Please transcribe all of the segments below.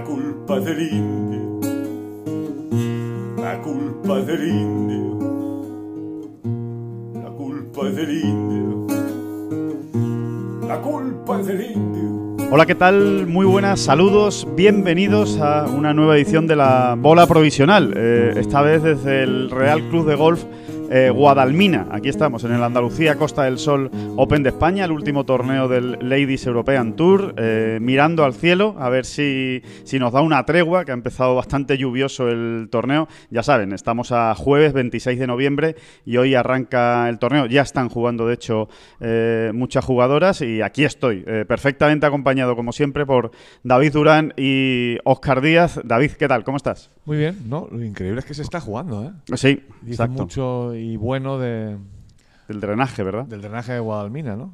La culpa del indio, la culpa del indio, la culpa del indio, la culpa del indio. Hola, ¿qué tal? Muy buenas, saludos, bienvenidos a una nueva edición de la Bola Provisional, eh, esta vez desde el Real Club de Golf eh, Guadalmina. Aquí estamos en el Andalucía Costa del Sol Open de España, el último torneo del Ladies European Tour, eh, mirando al cielo a ver si, si nos da una tregua, que ha empezado bastante lluvioso el torneo. Ya saben, estamos a jueves 26 de noviembre y hoy arranca el torneo. Ya están jugando, de hecho, eh, muchas jugadoras y aquí estoy, eh, perfectamente acompañado, como siempre, por David Durán y Oscar Díaz. David, ¿qué tal? ¿Cómo estás? Muy bien, no, lo increíble es que se está jugando, ¿eh? Sí, exacto. mucho y bueno de, El drenaje, ¿verdad? del drenaje de Guadalmina, ¿no?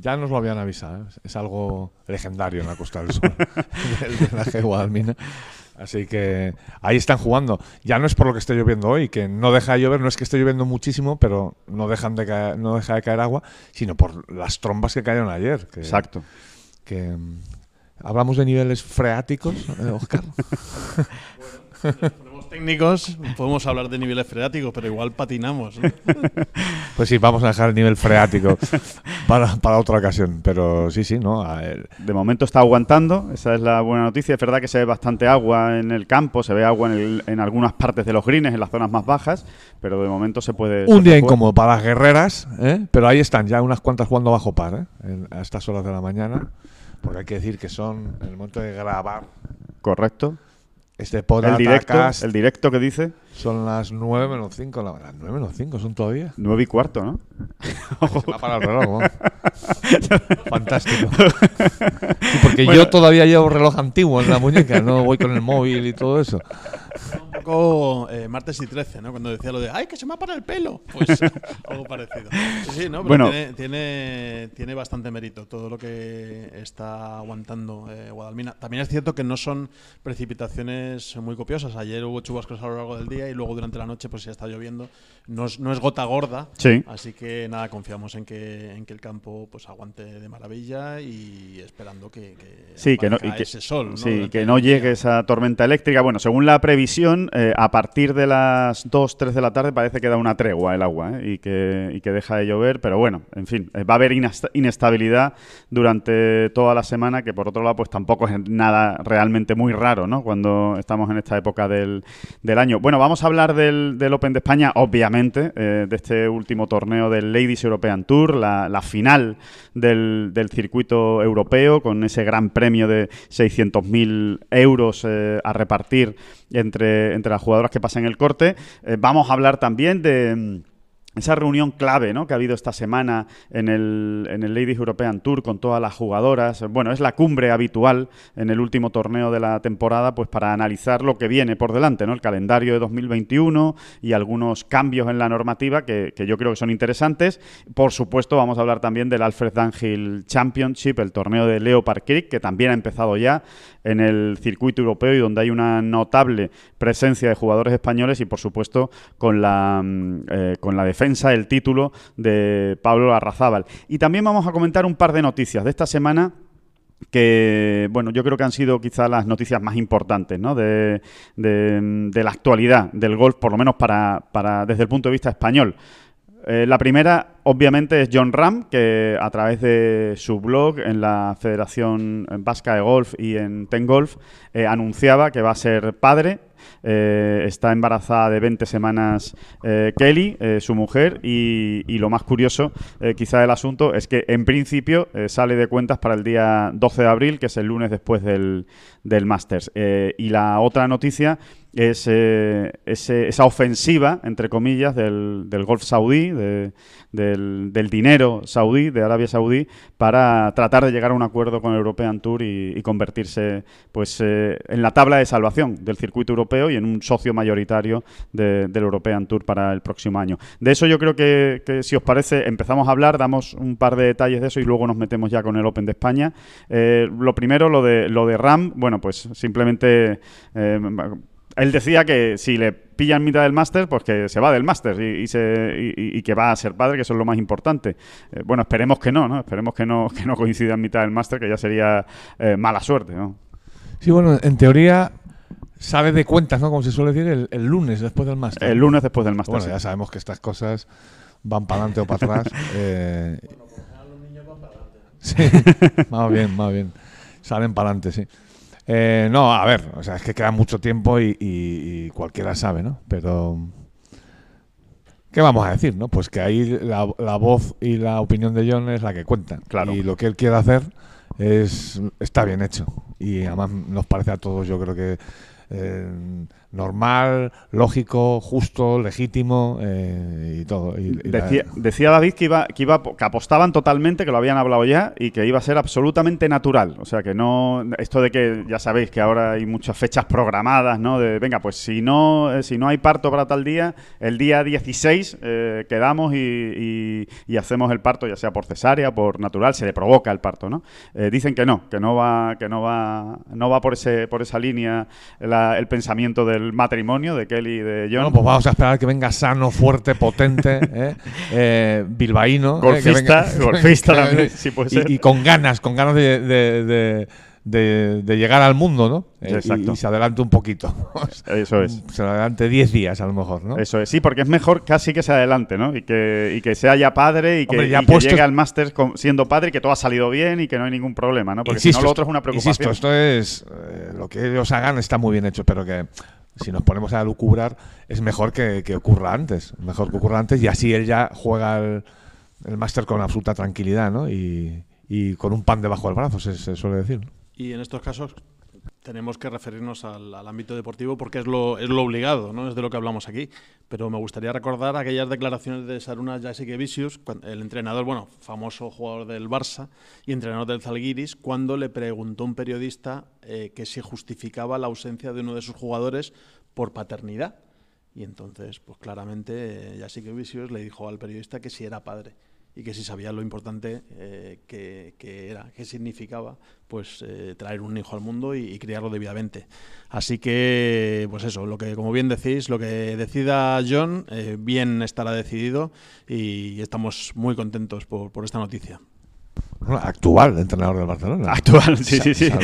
Ya nos lo habían avisado, ¿eh? es algo legendario en la Costa del Sol, el drenaje de Guadalmina. Así que ahí están jugando. Ya no es por lo que esté lloviendo hoy, que no deja de llover, no es que esté lloviendo muchísimo, pero no dejan de caer, no deja de caer agua, sino por las trombas que cayeron ayer. Que, Exacto. que, mm, hablamos de niveles freáticos, eh, Oscar. Ponemos técnicos, podemos hablar de niveles freáticos, pero igual patinamos. ¿no? Pues sí, vamos a dejar el nivel freático para, para otra ocasión. Pero sí, sí, ¿no? A ver, De momento está aguantando, esa es la buena noticia. Es verdad que se ve bastante agua en el campo, se ve agua en, el- en algunas partes de los greens, en las zonas más bajas, pero de momento se puede. se un día puede jugar. incómodo para las guerreras, ¿eh? pero ahí están ya unas cuantas jugando bajo par ¿eh? En- a estas horas de la mañana. Porque hay que decir que son, en el momento de grabar Correcto. Este pod El directo, el directo que dice son las 9 menos 5. La, las 9 menos 5 son todavía. 9 y cuarto, ¿no? Se me ha parado el reloj, vamos. Fantástico. Sí, porque yo todavía llevo reloj antiguo en la muñeca, no voy con el móvil y todo eso. Un poco eh, martes y 13, ¿no? Cuando decía lo de ¡ay, que se me ha parado el pelo! Pues algo parecido. Sí, sí, ¿no? Pero Bueno. tiene, tiene, tiene bastante mérito todo lo que está aguantando eh, Guadalmina. También es cierto que no son precipitaciones muy copiosas. Ayer hubo chubascos a lo largo del día y luego durante la noche pues ya está lloviendo. No es, no es gota gorda. Sí. Así que nada, confiamos en que, en que el campo pues aguante de maravilla y esperando que, que Sí, que no, y que, ese sol. ¿no? sí, que no llegue esa tormenta eléctrica. Bueno, según la previsión, eh, a partir de las 2, 3 de la tarde parece que da una tregua el agua ¿eh? y, que, y que deja de llover. Pero bueno, en fin, eh, va a haber inesta- inestabilidad durante toda la semana, que por otro lado, pues tampoco es nada realmente muy raro, ¿no? Cuando estamos en esta época del, del año. Bueno, vamos a hablar del, del Open de España, obviamente, de este último torneo del Ladies European Tour, la, la final del, del circuito europeo, con ese gran premio de 600.000 euros a repartir entre, entre las jugadoras que pasan el corte. Eh, vamos a hablar también de... esa reunión clave ¿no? que ha habido esta semana en el, en el Ladies European Tour con todas las jugadoras. Bueno, es la cumbre habitual en el último torneo de la temporada pues para analizar lo que viene por delante, ¿no? el calendario de 2021 y algunos cambios en la normativa que, que yo creo que son interesantes. Por supuesto, vamos a hablar también del Alfred Dunhill Championship, el torneo de Leopard Creek, que también ha empezado ya en el circuito europeo y donde hay una notable presencia de jugadores españoles y, por supuesto, con la, mm, eh, con la defensa del título de Pablo Arrazábal. Y también vamos a comentar un par de noticias de esta semana que, bueno, yo creo que han sido quizás las noticias más importantes ¿no? de, de- de la actualidad del golf, por lo menos para, para desde el punto de vista español. Eh, la primera, obviamente, es John Ram, que a través de su blog en la Federación Vasca de Golf y en Ten Golf eh, anunciaba que va a ser padre eh, está embarazada de 20 semanas eh, Kelly, eh, su mujer, y, y lo más curioso quizá del asunto es que en principio sale de cuentas para el día 12 de abril, que es el lunes después del, del Masters. Y la otra noticia es eh, ese- esa ofensiva, entre comillas, del, del Golf saudí, de- del, del dinero saudí, de Arabia Saudí, para tratar de llegar a un acuerdo con el European Tour y, y convertirse pues eh, en la tabla de salvación del circuito europeo y en un socio mayoritario de- del European Tour para el próximo año. De eso yo creo que, que, si os parece, empezamos a hablar, damos un par de detalles de eso y luego nos metemos ya con el Open de España. Eh, lo primero, lo de, lo de Ram, bueno, pues simplemente... eh, él decía que si le pillan mitad del máster, pues que se va del máster y, y se- y- y que va a ser padre, que eso es lo más importante. Eh, bueno, esperemos que no, ¿no? Esperemos que no, que no coincida en mitad del máster, que ya sería eh, mala suerte, ¿no? Sí, bueno, en teoría sale de cuentas, ¿no? Como se suele decir, el, el lunes después del máster. El lunes después del máster. Bueno, sí. ya sabemos que estas cosas van para adelante o para atrás. eh, sí, más bien, más bien. Salen para adelante, sí. Eh, no, a ver, o sea, es que queda mucho tiempo y, y- y cualquiera sabe, ¿no? Pero. ¿Qué vamos a decir, no? Pues que ahí la, la voz y la opinión de John es la que cuentan. Claro. Y lo que él quiere hacer es está bien hecho. Y además nos parece a todos, yo creo que eh, normal, lógico, justo, legítimo eh, y todo. Y- Decía, decía David que iba, que iba que apostaban totalmente, que lo habían hablado ya y que iba a ser absolutamente natural. O sea que no esto de que ya sabéis que ahora hay muchas fechas programadas, ¿no? De venga, pues si no eh, si no hay parto para tal día, el día 16 eh, quedamos y, y- y hacemos el parto, ya sea por cesárea, por natural, se le provoca el parto, ¿no? Eh, dicen que no, que no va que no va no va por ese por esa línea la- el pensamiento del matrimonio de Kelly y de John. Bueno, pues vamos a esperar que venga sano, fuerte, potente, ¿eh? Eh, bilbaíno. ¿eh? Golfista, venga- golfista también, venga- sí puede y- ser. Y, con ganas, con ganas de, de- de- de- de llegar al mundo, ¿no? Eh, y- Exacto. Y, se adelante un poquito. Eso es. Se adelante 10 días a lo mejor, ¿no? Eso es, sí, porque es mejor casi que se adelante, ¿no? Y que, y que sea ya padre y que, Hombre, ya y que puestos- llegue al máster siendo padre y que todo ha salido bien y que no hay ningún problema, ¿no? Porque si no, lo otro es una preocupación. Insisto, esto es. eh, lo que ellos hagan está muy bien hecho, pero que si nos ponemos a lucubrar, es mejor que, que ocurra antes. Mejor que ocurra antes y así él ya juega el, el máster con absoluta tranquilidad, ¿no? Y, y con un pan debajo del brazo, se, suele decir. Y en estos casos tenemos que referirnos al, ámbito deportivo porque es lo, es lo obligado, ¿no? Es de lo que hablamos aquí. Pero me gustaría recordar aquellas declaraciones de Saruna Jasikevičius, cuan- el entrenador, bueno, famoso jugador del Barça y entrenador del Zalgiris, cuando le preguntó un periodista eh, que si justificaba la ausencia de uno de sus jugadores por paternidad. Y entonces, pues claramente, eh, Jasikevičius le dijo al periodista que si era padre y que si sabía lo importante eh, que, que era, qué significaba, pues eh, traer un hijo al mundo y, y criarlo debidamente. Así que, pues eso, lo que, como bien decís, lo que decida John, eh, bien estará decidido y estamos muy contentos por, por esta noticia. Bueno, actual entrenador del Barcelona. Actual, sí, sí, sí.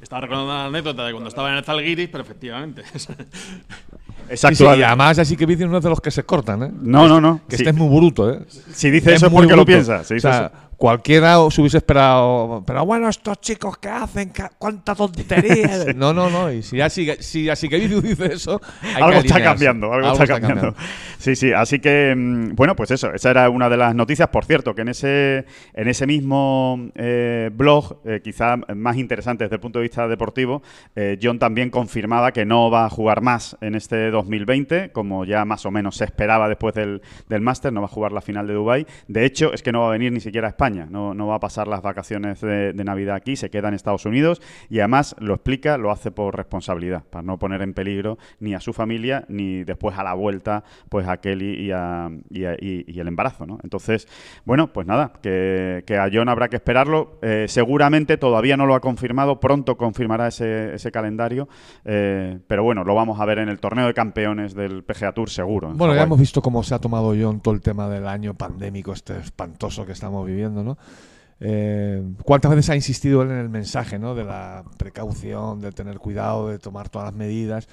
Estaba recordando la anécdota de cuando estaba en el Zalgiris, pero efectivamente. Es Sí, sí, actual. y además así que Vicius no es de los que se cortan, ¿eh? No, no, no. Que Sí. este es muy bruto, ¿eh? Si dice Es eso es porque lo piensa. Si o sea, eso. Cualquiera os hubiese esperado. Pero bueno, estos chicos que hacen, cuánta tontería. No, no, no. Y si así, si así que dice eso, hay que algo está cambiando, algo, está, cambiando. Sí, sí, así que, mm, bueno, pues eso, esa era una de las noticias. Por cierto, que en ese, en ese mismo eh, blog, eh, quizá más interesante desde el punto de vista deportivo, eh, John también confirmaba que no va a jugar más en este 2020, como ya más o menos se esperaba después del, del máster, no va a jugar la final de Dubai. De hecho, es que no va a venir ni siquiera a España, no, no va a pasar las vacaciones de, de Navidad aquí, se queda en Estados Unidos y además lo explica, lo hace por responsabilidad, para no poner en peligro ni a su familia ni después a la vuelta pues a Kelly y, a, y, a- y- y el embarazo, ¿no? Entonces, bueno, pues nada, que, que a John habrá que esperarlo. Eh, seguramente todavía no lo ha confirmado, pronto confirmará ese, ese calendario, eh, pero bueno, lo vamos a ver en el torneo de campeones del PGA Tour seguro. en Bueno, ya hemos visto cómo se ha tomado John todo el tema del año pandémico, este espantoso que estamos viviendo, ¿no? Eh, ¿Cuántas veces ha insistido él en el mensaje, ¿no? De la precaución, de tener cuidado, de tomar todas las medidas.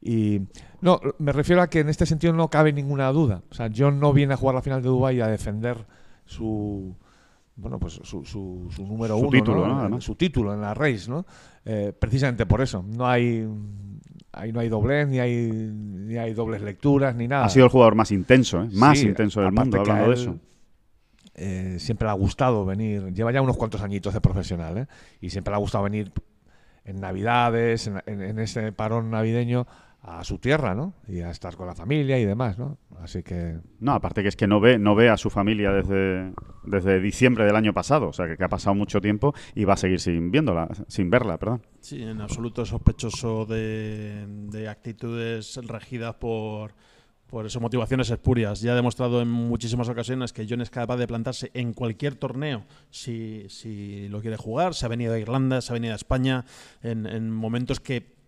Y no, me refiero a que en este sentido no cabe ninguna duda. O sea, John no viene a jugar la final de Dubái a defender su bueno, pues su, su, su número Su uno, título, ¿no? ¿no? Además. su título en la race, ¿no? Eh, precisamente por eso. No hay, ahí no hay doblez, ni hay, ni hay dobles lecturas, ni nada. Ha sido el jugador más intenso, ¿eh? más Sí, intenso del mundo, hablando de eso. Eh, siempre le ha gustado venir, lleva ya unos cuantos añitos de profesional, ¿eh? y siempre le ha gustado venir en Navidades, en, en- en ese parón navideño, a su tierra, ¿no? Y a estar con la familia y demás, ¿no? Así que No, aparte que es que no ve, no ve a su familia desde, desde diciembre del año pasado, o sea que, que ha pasado mucho tiempo y va a seguir sin viéndola, sin verla, perdón. Sí, en absoluto sospechoso de, de actitudes regidas por, por eso, motivaciones espurias. Ya ha demostrado en muchísimas ocasiones que John es capaz de plantarse en cualquier torneo si, si lo quiere jugar. Se ha venido a Irlanda, se ha venido a España en, en momentos que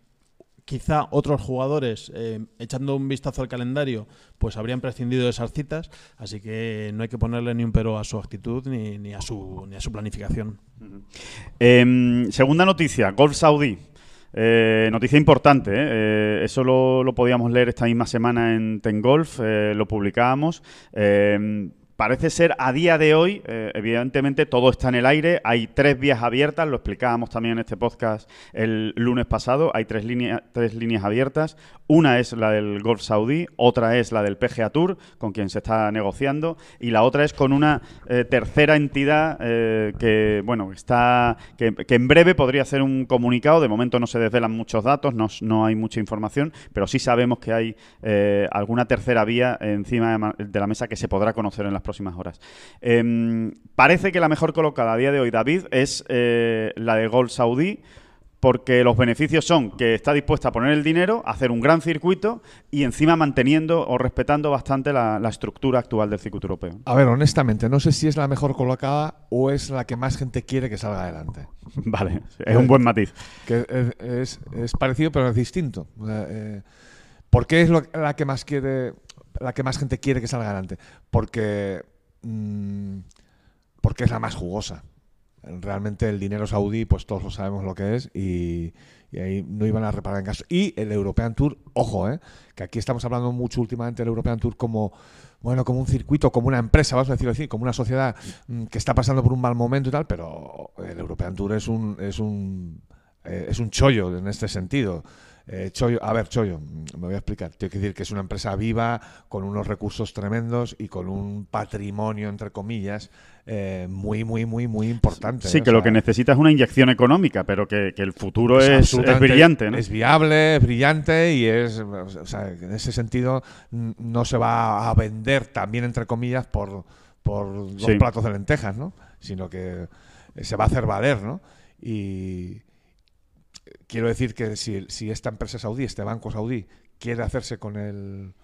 quizá otros jugadores, eh, echando un vistazo al calendario, pues habrían prescindido de esas citas. Así que no hay que ponerle ni un pero a su actitud ni, ni, a, su, ni a su planificación. Em, segunda noticia, Golf Saudí. Eh, noticia importante, ¿eh? Eh, eso lo, lo podíamos leer esta misma semana en Tengolf, eh, lo publicábamos. Parece ser a día de hoy, eh, evidentemente todo está en el aire, hay tres vías abiertas, lo explicábamos también en este podcast el lunes pasado, hay tres, línea- tres líneas abiertas, una es la del Golf Saudí, otra es la del PGA Tour, con quien se está negociando, y la otra es con una eh, tercera entidad eh, que, bueno, está que, en breve podría hacer un comunicado, de momento no se desvelan muchos datos, no, no hay mucha información, pero sí sabemos que hay alguna tercera vía encima de, de la mesa que se podrá conocer en las próximas horas. Em, parece que la mejor colocada a día de hoy, David, es eh, la de Gold Saudí, porque los beneficios son que está dispuesta a poner el dinero, a hacer un gran circuito y encima manteniendo o respetando bastante la, la estructura actual del circuito europeo. A ver, honestamente, no sé si es la mejor colocada o es la que más gente quiere que salga adelante. Vale, es un buen matiz. Que es, es- es parecido pero es distinto. Eh, ¿Por qué es lo- la que más quiere, la que más gente quiere que salga adelante? Porque, mm, porque es la más jugosa. Realmente el dinero saudí, pues todos lo sabemos lo que es y, ahí no iban a reparar en caso. Y el European Tour, ojo, eh, que aquí estamos hablando mucho últimamente del European Tour como bueno, como un circuito, como una empresa, vamos a decirlo así, como una sociedad mm, que está pasando por un mal momento y tal, pero el European Tour es un es un eh, es un chollo en este sentido. Eh, chollo, a ver, chollo, mm, me voy a explicar. Tengo que decir que es una empresa viva, con unos recursos tremendos y con un patrimonio, entre comillas, eh, muy, muy, muy, muy importante. Sí, ¿eh? que O lo que necesita es una inyección económica, pero que, que el futuro es brillante, ¿no? Es viable, es brillante y es, o sea, en ese sentido no se va a vender también entre comillas por, por dos Sí. platos de lentejas, ¿no? Sino que se va a hacer valer, ¿no? Y quiero decir que si, si esta empresa saudí, este banco saudí, quiere hacerse con el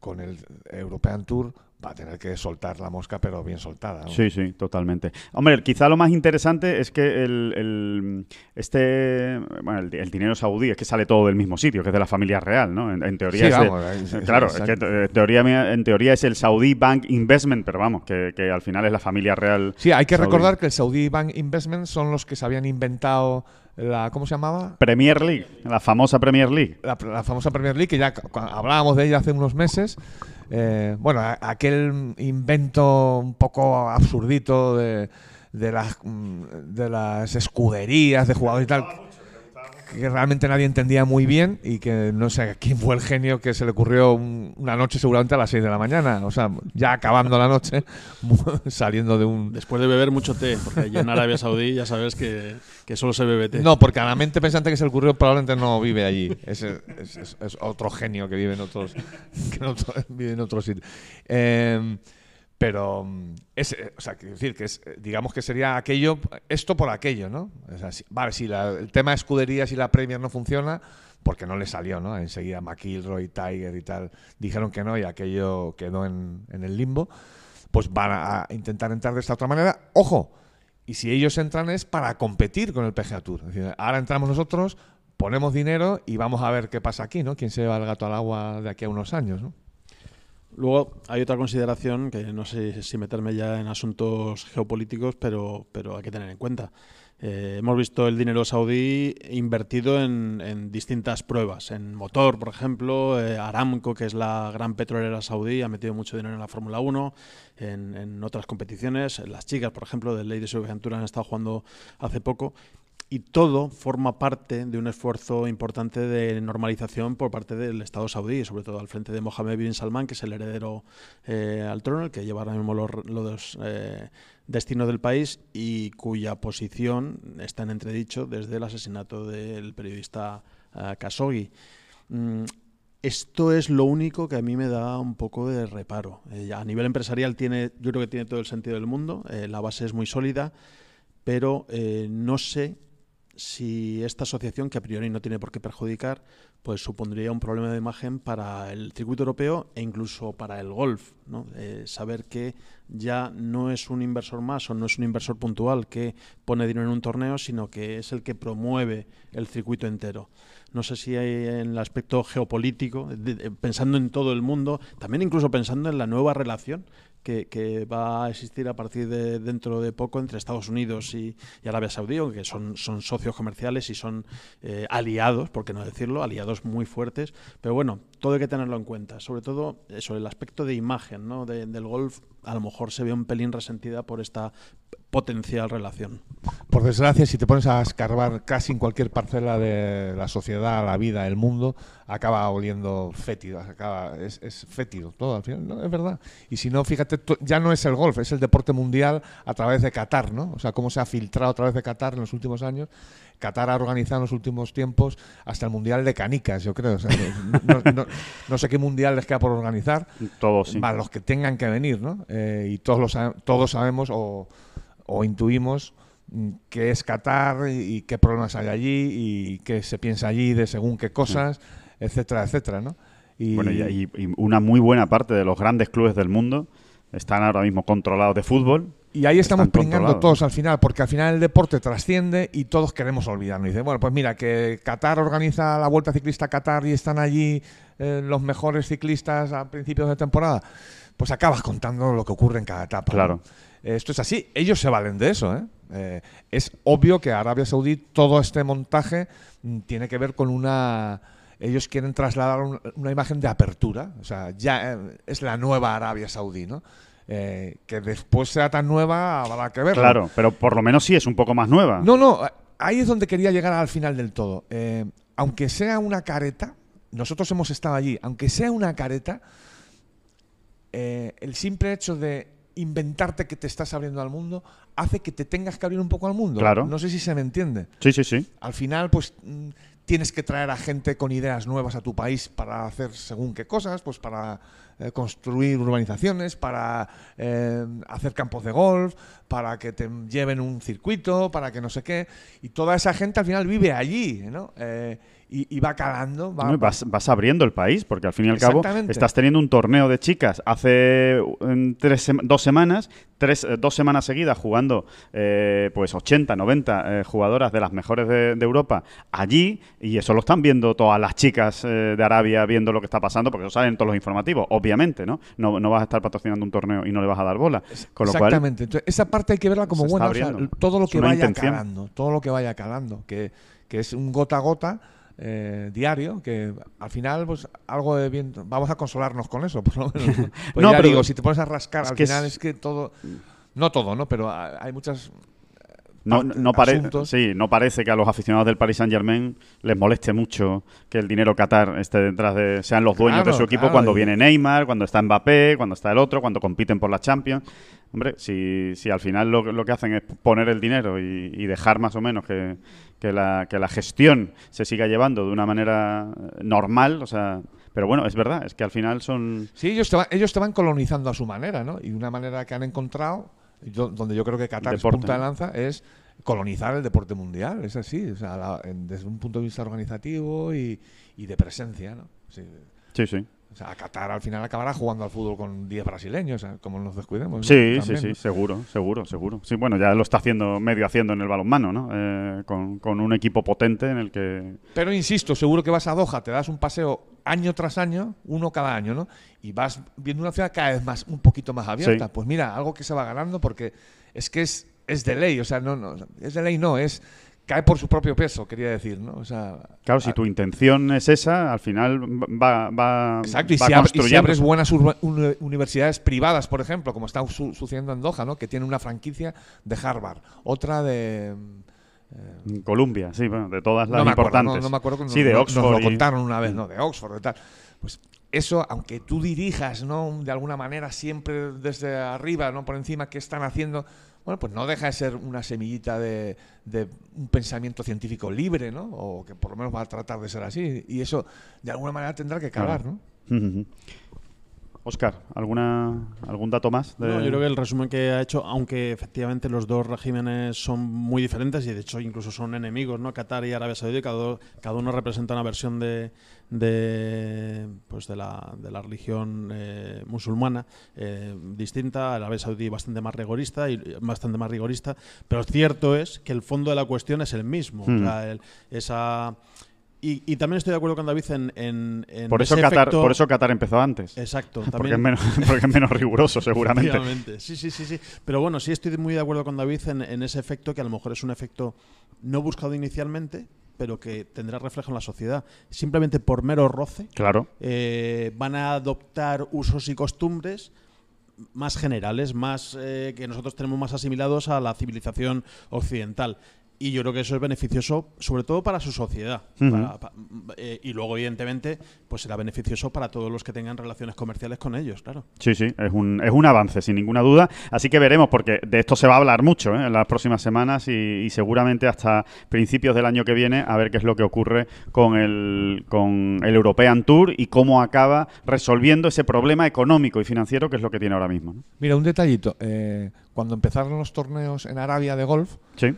con el European Tour, va a tener que soltar la mosca, pero bien soltada. ¿no? Sí, sí, totalmente. Hombre, quizá lo más interesante es que el, el- este, bueno, el, el dinero saudí es que sale todo del mismo sitio, que es de la familia real, ¿no? En, en teoría Sí, es vamos, sí, claro, es que exacto. en teoría, en teoría es el Saudi Bank Investment, pero vamos, que, que al final es la familia real. Sí, hay que saudí. recordar que el Saudi Bank Investment son los que se habían inventado la ¿cómo se llamaba? Premier League, la famosa Premier League. La, la famosa Premier League, que ya hablábamos de ella hace unos meses. Eh, bueno, aquel invento un poco absurdito de, de, las, mm, de las escuderías de jugadores y tal, que realmente nadie entendía muy bien y que no sé quién fue el genio que se le ocurrió un- una noche seguramente a las 6 de la mañana, o sea, ya acabando la noche, saliendo de un, Después de beber mucho té, porque allí en Arabia Saudí ya sabes que, que solo se bebe té. No, porque a la mente pensante que se le ocurrió probablemente no vive allí. Es, es- es- es otro genio que vive en otros, que en otro- vive en otro sitio. Eh, pero, mm, es, eh, o sea, quiero decir que es, eh, digamos que sería aquello, esto por aquello, ¿no? O sea, si- vale, si la- el tema de escuderías y la Premier no funciona, porque no le salió, ¿no? Enseguida McIlroy, Tiger y tal dijeron que no y aquello quedó en, el limbo, pues van a, intentar entrar de esta otra manera. ¡Ojo! Y si ellos entran es para competir con el PGA Tour. Es decir, ahora entramos nosotros, ponemos dinero y vamos a ver qué pasa aquí, ¿no? Quién se lleva el gato al agua de aquí a unos años, ¿no? Luego hay otra consideración que no sé si meterme ya en asuntos geopolíticos, pero, pero hay que tener en cuenta. Eh, hemos visto el dinero saudí invertido en, distintas pruebas. En motor, por ejemplo, eh, Aramco, que es la gran petrolera saudí, ha metido mucho dinero en la Fórmula 1, en, otras competiciones. Las chicas, por ejemplo, del Ladies of Ventura han estado jugando hace poco y todo forma parte de un esfuerzo importante de normalización por parte del Estado saudí, sobre todo al frente de Mohammed bin Salman, que es el heredero eh, al trono, el que lleva ahora mismo los, eh, destinos del país y cuya posición está en entredicho desde el asesinato del periodista eh, Khashoggi. Mm, esto es lo único que a mí me da un poco de reparo. a nivel empresarial tiene, yo creo que tiene todo el sentido del mundo, la base es muy sólida, pero no sé si esta asociación, que a priori no tiene por qué perjudicar, pues supondría un problema de imagen para el circuito europeo e incluso para el golf. ¿no? Eh, saber que ya no es un inversor más o no es un inversor puntual que pone dinero en un torneo, sino que es el que promueve el circuito entero. No sé si hay en el aspecto geopolítico, pensando en todo el mundo, también incluso pensando en la nueva relación que, va a existir a partir de dentro de poco entre Estados Unidos y, Arabia Saudí, que son, socios comerciales y son eh, aliados, por qué no decirlo, aliados muy fuertes. Pero bueno, todo hay que tenerlo en cuenta. Sobre todo eso, el aspecto de imagen ¿no? del golf a lo mejor se ve un pelín resentida por esta potencial relación. Por desgracia, si te pones a escarbar casi en cualquier parcela de la sociedad, la vida, el mundo, acaba oliendo fétido, acaba, es, fétido todo al final, ¿no? es verdad. Y si no, fíjate, ya no es el golf, es el deporte mundial a través de Qatar, ¿no? O sea, cómo se ha filtrado a través de Qatar en los últimos años. Qatar ha organizado en los últimos tiempos hasta el Mundial de Canicas, yo creo. no, sé qué Mundial les queda por organizar. Todos, sí. Más los que tengan que venir, ¿no? Eh, y todos, todos sabemos o o intuimos mm, qué es Qatar y qué problemas hay allí y qué se piensa allí de según qué cosas, etcétera, etcétera, ¿no? Y, bueno, y, una muy buena parte de los grandes clubes del mundo están ahora mismo controlados de fútbol. Y ahí estamos pringando todos al final, porque al final el deporte trasciende y todos queremos olvidarnos. Y dice, bueno, pues mira, que Qatar organiza la Vuelta Ciclista Qatar y están allí eh, los mejores ciclistas a principios de temporada, pues acabas contando lo que ocurre en cada etapa. Claro. Esto es así. Ellos se valen de eso. ¿eh? Eh, es obvio que Arabia Saudí, todo este montaje mm, tiene que ver con una... Ellos quieren trasladar una imagen de apertura. O sea, ya eh, es la nueva Arabia Saudí, ¿no? Que después sea tan nueva habrá que verlo. Claro, pero por lo menos sí es un poco más nueva. No, no, ahí es donde quería llegar al final del todo. aunque sea una careta, nosotros hemos estado allí, aunque sea una careta, el simple hecho de inventarte que te estás abriendo al mundo hace que te tengas que abrir un poco al mundo. Claro. No sé si se me entiende. Sí, sí, sí. Al final, pues mm, tienes que traer a gente con ideas nuevas a tu país para hacer según qué cosas, pues para eh, construir urbanizaciones, para eh, hacer campos de golf, para que te lleven un circuito, para que no sé qué. Y toda esa gente al final vive allí, ¿no? Eh, y, va calando. vas, abriendo el país, porque al fin y al cabo estás teniendo un torneo de chicas hace tres, dos semanas, tres, eh, dos semanas seguidas jugando eh, pues 80, 90 eh, jugadoras de las mejores de, Europa allí, y eso lo están viendo todas las chicas de Arabia viendo lo que está pasando, porque lo saben todos los informativos, obviamente, ¿no? ¿no? No vas a estar patrocinando un torneo y no le vas a dar bola. Con lo Exactamente. Entonces, esa parte hay que verla como buena, todo lo que vaya calando, todo lo que vaya calando, que, que es un gota a gota eh, diario, que al final, pues algo de bien. Vamos a consolarnos con eso, por lo menos. Pues no, pero digo, si te pones a rascar, al final es que todo. No todo, ¿no? Pero hay muchas. No, no, sí, no parece que a los aficionados del Paris Saint Germain les moleste mucho que el dinero Qatar esté detrás de. sean los dueños de su equipo cuando viene Neymar, cuando está Mbappé, cuando está el otro, cuando compiten por la Champions. Hombre, si, si al final lo, lo que hacen es poner el dinero y dejar más o menos que, que la, que la gestión se siga llevando de una manera normal, o sea, pero bueno, es verdad, es que al final son... Sí, ellos estaban, ellos estaban colonizando a su manera, ¿no? Y una manera que han encontrado, donde yo creo que Qatar es punta de lanza, es colonizar el deporte mundial, es así, o sea, desde un punto de vista organizativo y, y de presencia, ¿no? Sí, sí. sí. O sea, Qatar al final acabará jugando al fútbol con 10 brasileños, como nos descuidemos. Sí, sí, sí, seguro, seguro, seguro. Sí, bueno, ya lo está haciendo, medio haciendo en el balonmano, ¿no? Eh, con, un equipo potente en el que... Pero insisto, seguro que vas a Doha, te das un paseo año tras año, uno cada año, ¿no? Y vas viendo una ciudad cada vez más, un poquito más abierta. Sí. Pues mira, algo que se va ganando porque es que es, es de ley, o sea, no, no, es de ley, no, es cae por su propio peso, quería decir, ¿no? O sea, Claro, si tu intención es esa, al final va, va, Exacto, y va si, ab- y si construyendo. abres buenas uni- universidades privadas, por ejemplo, como está su- sucediendo en Doha, ¿no? que tiene una franquicia de Harvard, otra de... En Colombia, sí, bueno, de todas las no me acuerdo, importantes. no, no me acuerdo, que sí, de nos- Oxford. nos lo y- contaron una vez, ¿no? De Oxford, de tal. Pues eso, aunque tú dirijas, ¿no? De alguna manera, siempre desde arriba, ¿no? Por encima, ¿qué están haciendo? Bueno, pues no deja de ser una semillita de, de un pensamiento científico libre, ¿no? O que por lo menos va a tratar de ser así. Y eso, de alguna manera, tendrá que calar, ¿no? Oscar, ¿alguna, ¿algún dato más? de- No, yo creo que el resumen que ha hecho, aunque efectivamente los dos regímenes son muy diferentes y de hecho incluso son enemigos, ¿no? Qatar y Arabia Saudí, cada, cada uno representa una versión de, de, pues de, la, de la religión eh, musulmana eh, distinta, Arabia Saudí bastante más rigorista y bastante más rigorista, pero cierto es que el fondo de la cuestión es el mismo. Hmm. O sea, el- esa y, y también estoy de acuerdo con David en, en, en por, eso ese Qatar, efecto- por eso Qatar empezó antes. Exacto, Porque también es, menos, porque es menos riguroso, seguramente. Sí, sí, sí, sí. Pero bueno, sí estoy muy de acuerdo con David en, en ese efecto que a lo mejor es un efecto no buscado inicialmente, pero que tendrá reflejo en la sociedad. Simplemente por mero roce Claro. eh, van a adoptar usos y costumbres más generales, más eh, que nosotros tenemos más asimilados a la civilización occidental. Y yo creo que eso es beneficioso, sobre todo para su sociedad. Para- eh, y luego, evidentemente, pues será beneficioso para todos los que tengan relaciones comerciales con ellos, claro. Sí, sí, es un, es un avance, sin ninguna duda. Así que veremos, porque de esto se va a hablar mucho ¿eh? en las próximas semanas y, y seguramente hasta principios del año que viene, a ver qué es lo que ocurre con el, con el European Tour y cómo acaba resolviendo ese problema económico y financiero que es lo que tiene ahora mismo. ¿no? Mira, un detallito. eh, cuando empezaron los torneos en Arabia de golf, Sí,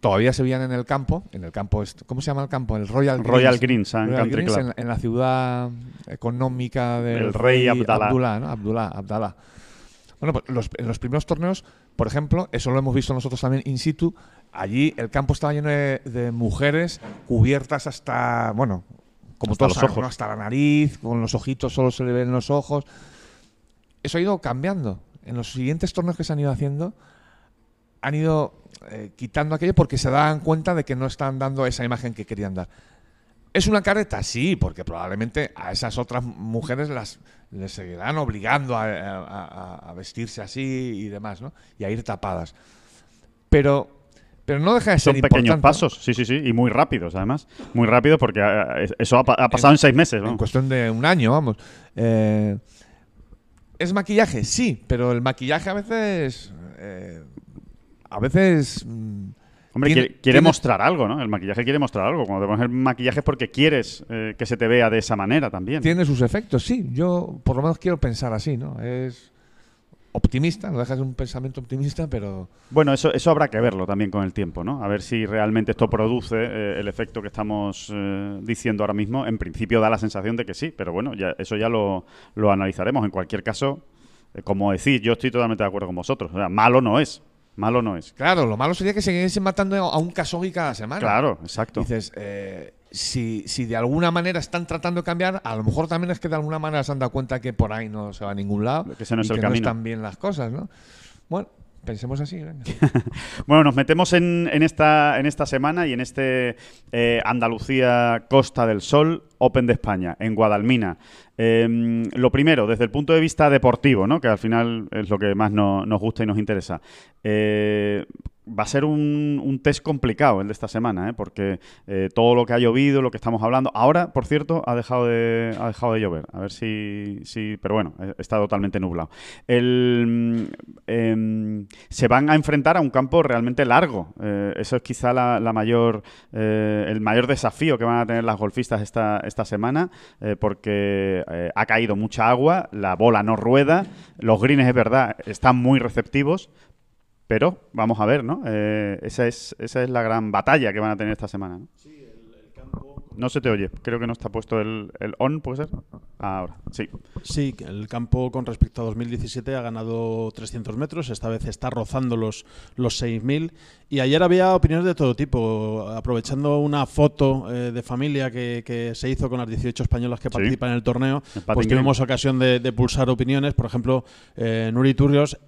todavía se veían en el campo, en el campo, ¿cómo se llama el campo? El Royal Greens. Royal Greens Royal Country Greens, Club. en, en la ciudad económica del El rey Abdalá. Abdullah, ¿no? Abdullah, Abdalá. Bueno, pues los- en los primeros torneos, por ejemplo, eso lo hemos visto nosotros también in situ, allí el campo estaba lleno de, de mujeres cubiertas hasta, bueno, como Hasta todos los ojos. ¿no? hasta la nariz, con los ojitos solo se le ven los ojos. Eso ha ido cambiando. En los siguientes torneos que se han ido haciendo, han ido eh, quitando aquello porque se dan cuenta de que no están dando esa imagen que querían dar. ¿Es una careta? Sí, porque probablemente a esas otras mujeres las les seguirán obligando a, a- a- a vestirse así y demás, ¿no? Y a ir tapadas. Pero, pero no deja de ser son pequeños pasos, sí, sí, sí, y muy rápidos además. Muy rápidos porque eh, eso ha, pa- ha pasado en, seis meses. ¿no? En cuestión de un año, vamos. Eh, ¿Es maquillaje? Sí, pero el maquillaje a veces... eh, a veces... mm, Hombre, tiene- quiere, quiere tiene- mostrar algo, ¿no? El maquillaje quiere mostrar algo. Cuando te pones el maquillaje es porque quieres eh, que se te vea de esa manera también. Tiene sus efectos, sí. Yo por lo menos quiero pensar así, ¿no? Es optimista, no deja de ser un pensamiento optimista, pero Bueno, eso, eso habrá que verlo también con el tiempo, ¿no? A ver si realmente esto produce eh, el efecto que estamos eh, diciendo ahora mismo. En principio da la sensación de que sí, pero bueno, ya, eso ya lo, lo analizaremos. En cualquier caso, como decís, yo estoy totalmente de acuerdo con vosotros. O sea, malo no es. Malo no es. claro, lo malo sería que siguiesen matando a un Khashoggi cada semana. Claro, exacto. Dices, eh, si, si de alguna manera están tratando de cambiar, a lo mejor también es que de alguna manera se han dado cuenta que por ahí no se va a ningún lado Que ese no es y el que camino. no están bien las cosas, ¿no? Bueno, pensemos así. Bueno, nos metemos en, esta, en esta semana y en este eh, Andalucía Costa del Sol Open de España, en Guadalmina. Eh, lo primero, desde el punto de vista deportivo, ¿no? que al final es lo que más no- nos gusta y nos interesa. Eh, va a ser un, un test complicado el de esta semana, ¿eh? porque eh, todo lo que ha llovido, lo que estamos hablando. Ahora, por cierto, ha dejado de, ha dejado de llover. A ver si, si. Pero bueno, eh, está totalmente nublado. El, mm, em, se van a enfrentar a un campo realmente largo. Eh, eso es quizá la, la mayor, el mayor desafío que van a tener las golfistas esta, esta semana, porque ha caído mucha agua, la bola no rueda, los greens, es verdad, están muy receptivos. Pero vamos a ver, ¿no? Eh, esa, es, esa es la gran batalla que van a tener esta semana. ¿no? Sí, el, el campo, No se te oye. Creo que no está puesto el, el on, ¿puede ser? Ahora, sí. Sí, el campo con respecto a 2017 ha ganado 300 metros, esta vez está rozando los, los 6.000 y ayer había opiniones de todo tipo, aprovechando una foto eh, de familia que, que se hizo con las 18 españolas que participan en el torneo, El pues tuvimos ocasión de, de pulsar opiniones, por ejemplo, eh, Nuri Turrios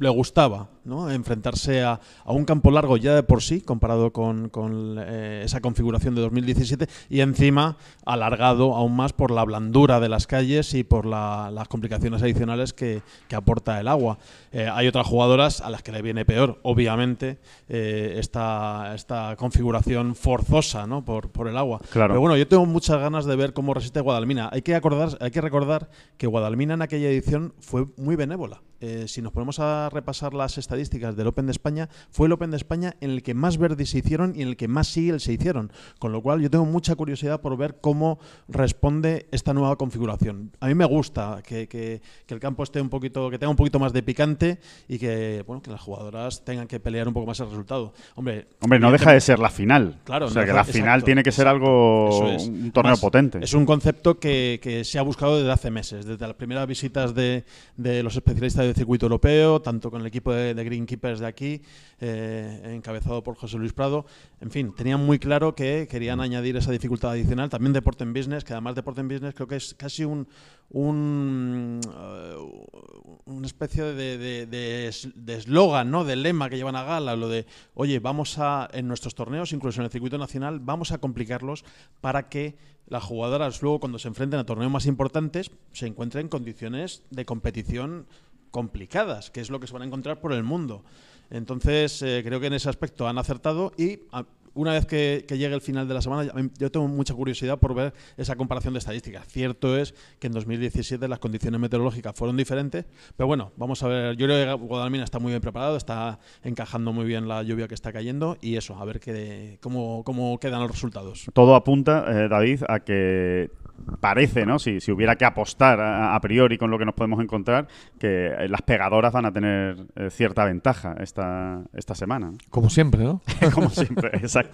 le gustaba ¿no? enfrentarse a, a un campo largo ya de por sí, comparado con, con, eh, esa configuración de 2017, y encima alargado aún más por la blandura de las calles y por la- las complicaciones adicionales que, que aporta el agua. Eh, hay otras jugadoras a las que le viene peor, obviamente, eh, esta, esta configuración forzosa ¿no? por, por el agua. Claro. Pero bueno, yo tengo muchas ganas de ver cómo resiste Guadalmina. Hay que, acordar, hay que recordar que Guadalmina en aquella edición fue muy benévola. Eh, si nos ponemos a repasar las estadísticas del Open de España, fue el Open de España en el que más verdes se hicieron y en el que más sigles se hicieron. Con lo cual yo tengo mucha curiosidad por ver cómo responde esta nueva configuración. A mí me gusta que, que- que el campo esté un poquito, que tenga un poquito más de picante y que, bueno, que las jugadoras tengan que pelear un poco más el resultado. Hombre, Hombre, no deja de ser la final. Claro, o sea, no que deja- la final exacto, tiene que ser algo, es. un torneo Además, potente. Es un concepto que, que se ha buscado desde hace meses, desde las primeras visitas de, de los especialistas del circuito europeo, tanto con el equipo de, de Greenkeepers de aquí, eh, encabezado por José Luis Prado. En fin, tenían muy claro que querían añadir esa dificultad adicional. También Deporte en Business, que además Deporte en Business creo que es casi un, un eh, una especie de de- de eslogan, ¿no? de lema que llevan a gala, lo de, oye, vamos a, en nuestros torneos, incluso en el circuito nacional, vamos a complicarlos para que las jugadoras luego cuando se enfrenten a torneos más importantes se encuentren en condiciones de competición complicadas, que es lo que se van a encontrar por el mundo. Entonces, eh, creo que en ese aspecto han acertado y a- una vez que, que llegue el final de la semana, yo tengo mucha curiosidad por ver esa comparación de estadísticas. Cierto es que en 2017 las condiciones meteorológicas fueron diferentes, pero bueno, vamos a ver. Yo creo que Guadalmina está muy bien preparado, está encajando muy bien la lluvia que está cayendo y eso, a ver qué, cómo, cómo quedan los resultados. Todo apunta, eh, David, a que parece, ¿no? Si, si hubiera que apostar a, a priori con lo que nos podemos encontrar, que las pegadoras van a tener eh, cierta ventaja esta, esta semana. Como siempre, ¿no? Como siempre, exacto.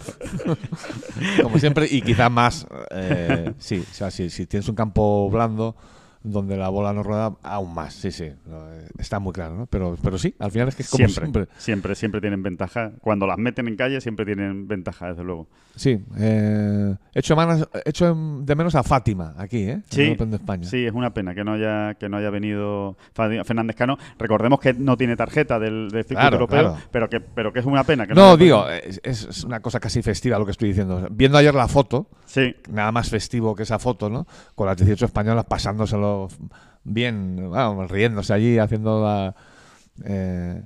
Como siempre, y quizá más. eh, sí, o sea, si, si tienes un campo blando donde la bola no rueda, aún más. Sí, sí. no, eh, Está muy claro, ¿no? Pero, pero sí, al final es que es como Siempre, siempre. siempre, siempre, tienen ventaja. Cuando las meten en calle, siempre tienen ventaja, desde luego. Sí, eh, echo, manos- echo de menos a Fátima aquí, ¿eh? En Sí, el Open de España. sí, es una pena que no haya que no haya venido Fernández Cano. Recordemos que no tiene tarjeta del, del circuito Claro, europeo, claro. pero que pero que es una pena que No, haya digo, es una cosa casi festiva lo que estoy diciendo. Viendo ayer la foto, sí, nada más festivo que esa foto, ¿no? Con las 18 españolas pasándoselo bien, vamos, riéndose allí, haciendo la. Eh,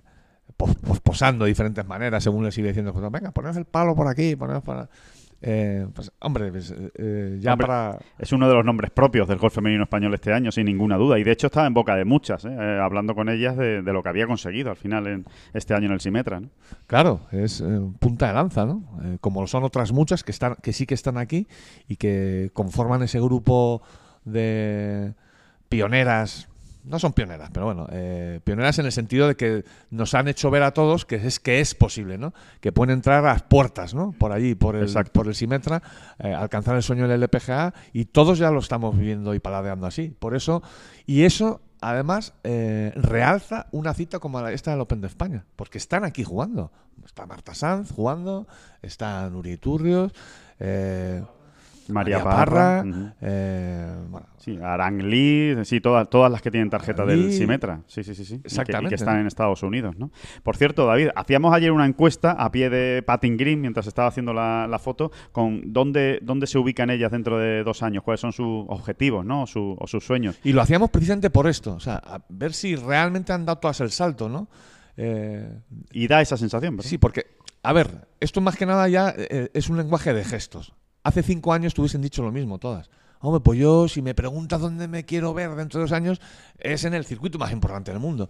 pos- pos- posando de diferentes maneras, según les iba diciendo, pues, venga, poned el palo por aquí, poned para. Eh, pues, hombre, pues, eh, ya Hombre, para. es uno de los nombres propios del golf femenino español este año, sin ninguna duda. Y de hecho estaba en boca de muchas, ¿eh? Hablando con ellas de, de lo que había conseguido al final en este año en el Simetra. ¿no? Claro, es punta de lanza, ¿no? Como lo son otras muchas que están, que sí que están aquí y que conforman ese grupo de pioneras. No son pioneras, pero bueno, eh, pioneras en el sentido de que nos han hecho ver a todos que es que es posible, ¿no? Que pueden entrar a las puertas, ¿no? Por allí, por el, Exacto. por el Simetra, eh, alcanzar el sueño del LPGA y todos ya lo estamos viviendo y paladeando así. Por eso, y eso además eh, realza una cita como la- esta del Open de España, porque están aquí jugando. Está Marta Sanz jugando, está Nuri Turrios, eh, María, María Parra, Parra, eh, bueno, sí, Arang Lee, sí, todas, todas las que tienen tarjeta del. Simetra. Sí, sí, sí, sí. Y que- Y que, Exactamente, están en Estados Unidos, ¿no? Por cierto, David, hacíamos ayer una encuesta a pie de Patting Green mientras estaba haciendo la, la foto con dónde, dónde se ubican ellas dentro de dos años, cuáles son sus objetivos, ¿no? O, su- o sus sueños. Y lo hacíamos precisamente por esto, o sea, a ver si realmente han dado todas el salto, ¿no? Eh, Y da esa sensación, ¿verdad? sí, porque, a ver, esto más que nada ya eh, es un lenguaje de gestos. Hace cinco años tuviesen dicho lo mismo todas. Hombre, pues yo, si me preguntas dónde me quiero ver dentro de dos años, es en el circuito más importante del mundo.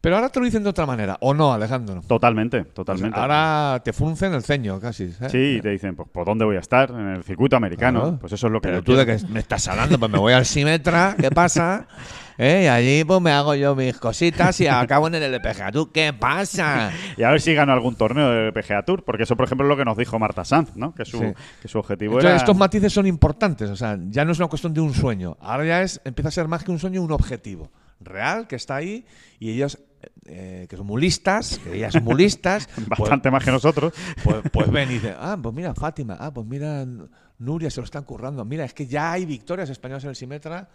Pero ahora te lo dicen de otra manera, ¿o no, Alejandro? Totalmente, totalmente. Ahora te fruncen el ceño casi. ¿eh? Sí, te dicen, pues, ¿por dónde voy a estar? En el circuito americano. Claro. Pues eso es lo que Pero tú de quiero. que me estás hablando, pues me voy al Simetra, ¿qué pasa? ¿eh? Y allí pues me hago yo mis cositas y acabo en el LPGA. ¿Tú qué pasa? Y a ver si gano algún torneo del PGA Tour, porque eso, por ejemplo, es lo que nos dijo Marta Sanz, ¿no? Que su, Sí. que su objetivo Entonces, era... estos matices son importantes, o sea, ya no es una cuestión de un sueño, ahora ya es empieza a ser más que un sueño, un objetivo real que está ahí y ellos eh, que son muy listas, que ellas son muy listas, pues- Bastante más que nosotros. pues, pues ven y dicen, ah, pues mira Fátima, ah, pues mira Nuria, se lo están currando, mira, es que ya hay victorias españolas en el Simetra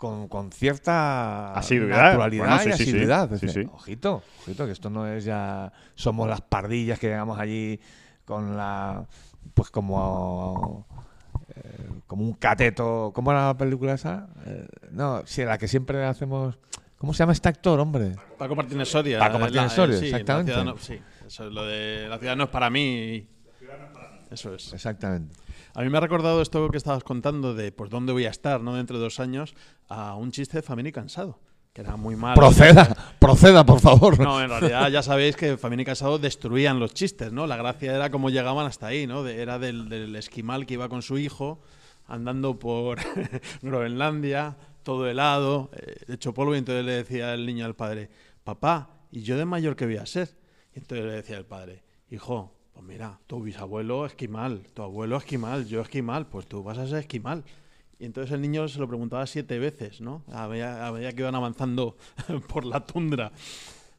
con, con cierta Asiduidad. naturalidad Bueno, sí, y asiduidad. Sí, Dice, sí. Ojito, ojito, que esto no es ya somos las pardillas que llegamos allí con la pues como eh, como un cateto. ¿Cómo era la película esa? Eh, no, sí, la que siempre hacemos. ¿Cómo se llama este actor, hombre? Paco Martínez Soria. Paco Martínez La- eh, Soria, sí, la exactamente. ciudad no- sí, eso es lo de la ciudad no es para mí. Eso es. Exactamente. A mí me ha recordado esto que estabas contando de pues dónde voy a estar, ¿no? Dentro de dos años, a un chiste de Famini Cansado, que era muy malo. Proceda, proceda, por favor. No, en realidad ya sabéis que Famini y Casado destruían los chistes, ¿no? La gracia era cómo llegaban hasta ahí, ¿no? De- era del, del esquimal que iba con su hijo andando por Groenlandia, todo helado, eh, hecho polvo, y entonces le decía el niño al padre, papá, ¿y yo de mayor qué voy a ser? Y entonces le decía el padre, hijo, pues mira, tu bisabuelo esquimal, tu abuelo esquimal, yo esquimal, pues tú vas a ser esquimal. Y entonces el niño se lo preguntaba siete veces, ¿no? A medida, a medida que iban avanzando por la tundra.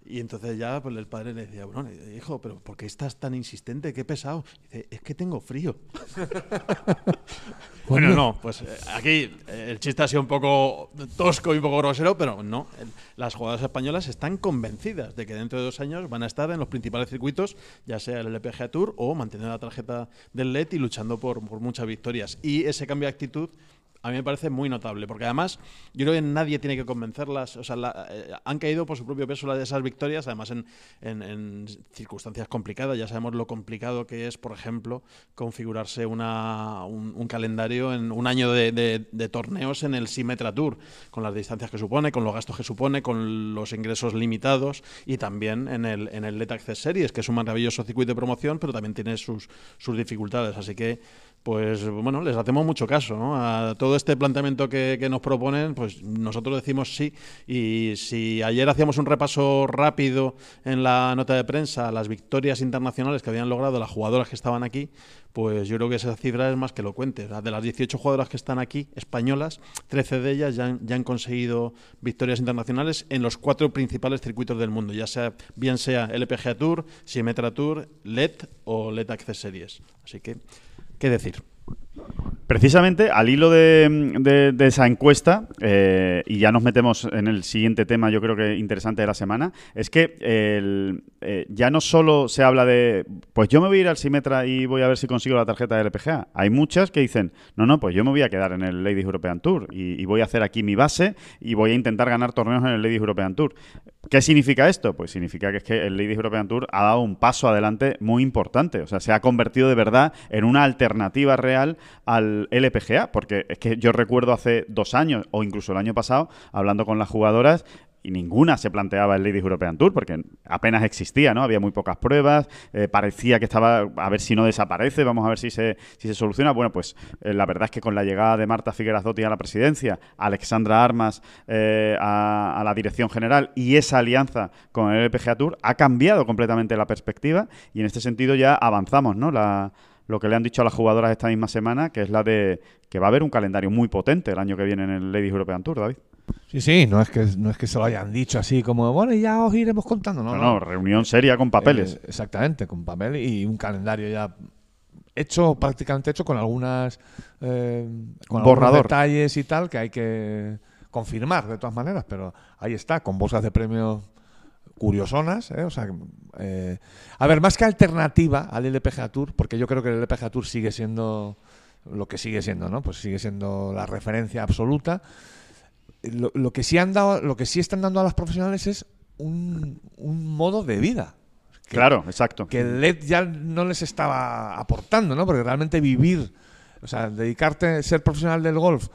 Y entonces ya pues el padre le decía, bueno, hijo, pero ¿por qué estás tan insistente? Qué pesado. Dice, es que tengo frío. bueno, no, pues eh, aquí eh, el chiste ha sido un poco tosco y un poco grosero, pero no. El- las jugadoras españolas están convencidas de que dentro de dos años van a estar en los principales circuitos, ya sea el LPGA Tour o manteniendo la tarjeta del LED y luchando por, por muchas victorias. Y ese cambio de actitud a mí me parece muy notable, porque además yo creo que nadie tiene que convencerlas, o sea, la- eh, han caído por su propio peso las de esas victorias, además en, circunstancias complicadas, ya sabemos lo complicado que es, por ejemplo, configurarse una, un, calendario en un año de, de- de torneos en el Symetra Tour, con las distancias que supone, con los gastos que supone, con los ingresos limitados y también en el, en el Let Access Series, que es un maravilloso circuito de promoción, pero también tiene sus, sus dificultades, así que pues bueno, les hacemos mucho caso ¿no? a todo este planteamiento que, que nos proponen, pues nosotros decimos sí. Y si ayer hacíamos un repaso rápido en la nota de prensa las victorias internacionales que habían logrado las jugadoras que estaban aquí, pues yo creo que esa cifra es más que elocuente. De las 18 jugadoras que están aquí, españolas, 13 de ellas ya han, ya han conseguido victorias internacionales en los cuatro principales circuitos del mundo, ya sea bien sea LPGA Tour, Symetra Tour, LED o LED Access Series. Así que, ¿qué decir? Precisamente al hilo de, esa encuesta, eh, y ya nos metemos en el siguiente tema, yo creo que interesante de la semana, es que eh, ya no solo se habla de, pues yo me voy a ir al Simetra y voy a ver si consigo la tarjeta de LPGA. Hay muchas que dicen, no, no, pues yo me voy a quedar en el Ladies European Tour y, y voy a hacer aquí mi base y voy a intentar ganar torneos en el Ladies European Tour. ¿Qué significa esto? Pues significa que es que el Ladies European Tour ha dado un paso adelante muy importante. O sea, se ha convertido de verdad en una alternativa real al LPGA. Porque es que yo recuerdo hace dos años o incluso el año pasado, hablando con las jugadoras, y ninguna se planteaba el Ladies European Tour porque apenas existía, ¿no? Había muy pocas pruebas, eh, parecía que estaba a ver si no desaparece, vamos a ver si se, si se soluciona. Bueno, pues eh, la verdad es que con la llegada de Marta Figuerazzotti a la presidencia, Alexandra Armas eh, a, a la dirección general y esa alianza con el LPGA Tour ha cambiado completamente la perspectiva y en este sentido ya avanzamos, ¿no? La, lo que le han dicho a las jugadoras esta misma semana, que es la de que va a haber un calendario muy potente el año que viene en el Ladies European Tour, David. Sí, sí, no es que no es que se lo hayan dicho así como, bueno, y ya os iremos contando, no, No, no, reunión seria con papeles. Eh, exactamente, con papel y un calendario ya hecho, prácticamente hecho con algunas eh, con algunos Borrador. detalles y tal que hay que confirmar de todas maneras, pero ahí está, con bolsas de premios curiosonas, ¿eh? o sea, eh, a ver, más que alternativa al LPGA Tour, porque yo creo que el LPGA Tour sigue siendo lo que sigue siendo, ¿no? Pues sigue siendo la referencia absoluta. Lo, lo que sí han dado, lo que sí están dando a las profesionales es un, un modo de vida. Que- claro, exacto. que el LED ya no les estaba aportando, ¿no? Porque realmente vivir, o sea, dedicarte, ser profesional del golf,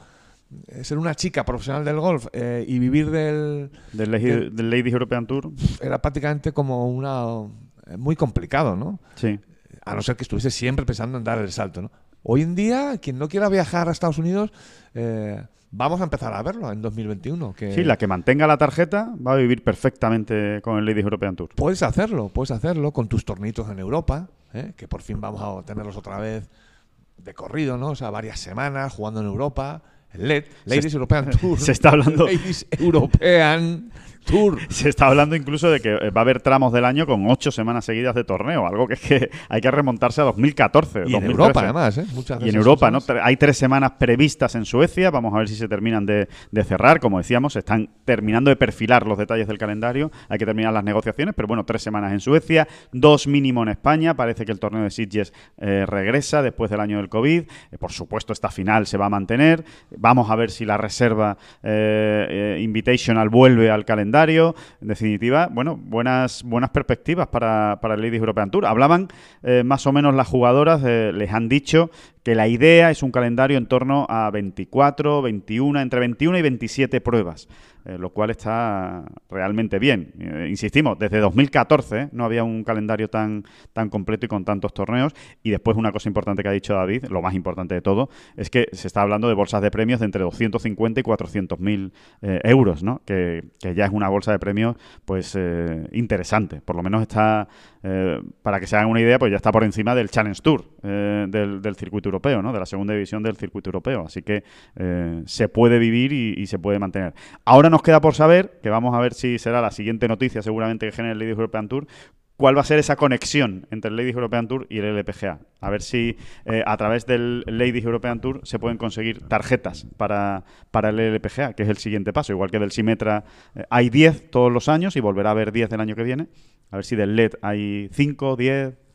ser una chica profesional del golf eh, y vivir del Del, Ladies European Tour. era prácticamente como una eh, muy complicado, ¿no? Sí. A no ser que estuviese siempre pensando en dar el salto, ¿no? hoy en día, quien no quiera viajar a Estados Unidos, eh, vamos a empezar a verlo en 2021. Que Sí, la que mantenga la tarjeta va a vivir perfectamente con el Ladies European Tour. Puedes hacerlo, puedes hacerlo con tus tornitos en Europa, ¿eh? que por fin vamos a tenerlos otra vez de corrido, ¿no? O sea, varias semanas jugando en Europa. LED, Ladies European Tour. se está hablando- Ladies European Tour. Se está hablando incluso de que eh, va a haber tramos del año con ocho semanas seguidas de torneo, algo que es que hay que remontarse a 2014. Y en 2013. Europa, además, ¿eh? Muchas Y de en Europa, ¿no? Hay tres semanas previstas en Suecia. Vamos a ver si se terminan de, de cerrar. Como decíamos, se están terminando de perfilar los detalles del calendario. Hay que terminar las negociaciones, pero bueno, tres semanas en Suecia, dos mínimo en España. Parece que el torneo de Sitges eh, regresa después del año del COVID. Eh, por supuesto, esta final se va a mantener. Vamos a ver si la reserva eh, Invitational vuelve al calendario. En definitiva, bueno, buenas, buenas perspectivas para, para el Ladies European Tour. Hablaban eh, más o menos las jugadoras, eh, les han dicho que la idea es un calendario en torno a 24, 21, entre 21 y 27 pruebas, eh, lo cual está realmente bien. Eh, insistimos, desde 2014 ¿eh? no había un calendario tan, tan completo y con tantos torneos. Y después una cosa importante que ha dicho David, lo más importante de todo, es que se está hablando de bolsas de premios de entre 250 y 400 mil eh, euros, ¿no? Que, que ya es una bolsa de premios pues interesante. Por lo menos está, para que se hagan una idea, pues ya está por encima del Challenge Tour eh, del, del circuito europeo, ¿no? De la segunda división del circuito europeo. Así que eh, se puede vivir y, se puede mantener. Ahora nos queda por saber, que vamos a ver si será la siguiente noticia seguramente que genere el Ladies European Tour, cuál va a ser esa conexión entre el Ladies European Tour y el LPGA. A ver si eh, a través del Ladies European Tour se pueden conseguir tarjetas para, para el LPGA, que es el siguiente paso. Igual que del Simetra eh, hay 10 todos los años y volverá a haber 10 del año que viene. A ver si del LED hay 5, 10.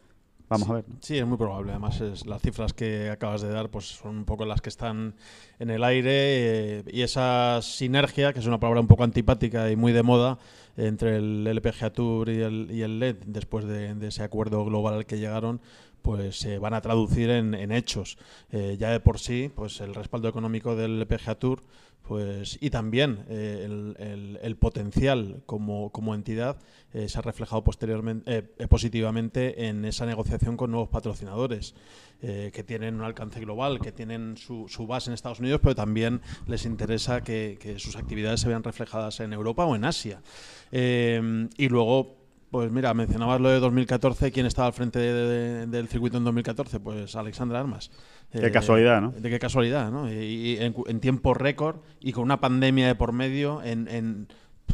Vamos a ver. ¿no? Sí, es muy probable. Además, es, las cifras que acabas de dar pues son un poco las que están en el aire eh, y esa sinergia, que es una palabra un poco antipática y muy de moda, entre el LPGA Tour y el, y el LED, después de, de ese acuerdo global al que llegaron, pues se van a traducir en, hechos. Eh, ya de por sí, pues el respaldo económico del LPGA Tour pues, y también eh, el, potencial como, como entidad eh, se ha reflejado posteriormente, positivamente en esa negociación con nuevos patrocinadores que tienen un alcance global, que tienen su, base en Estados Unidos, pero también les interesa que, que sus actividades se vean reflejadas en Europa o en Asia. Y luego, pues mira, mencionabas lo de 2014, ¿quién estaba al frente de- de- del circuito en 2014? Pues Alexandra Armas. Qué casualidad, ¿no? De qué casualidad, ¿no? Y, y en, en tiempo récord y con una pandemia de por medio, en, en,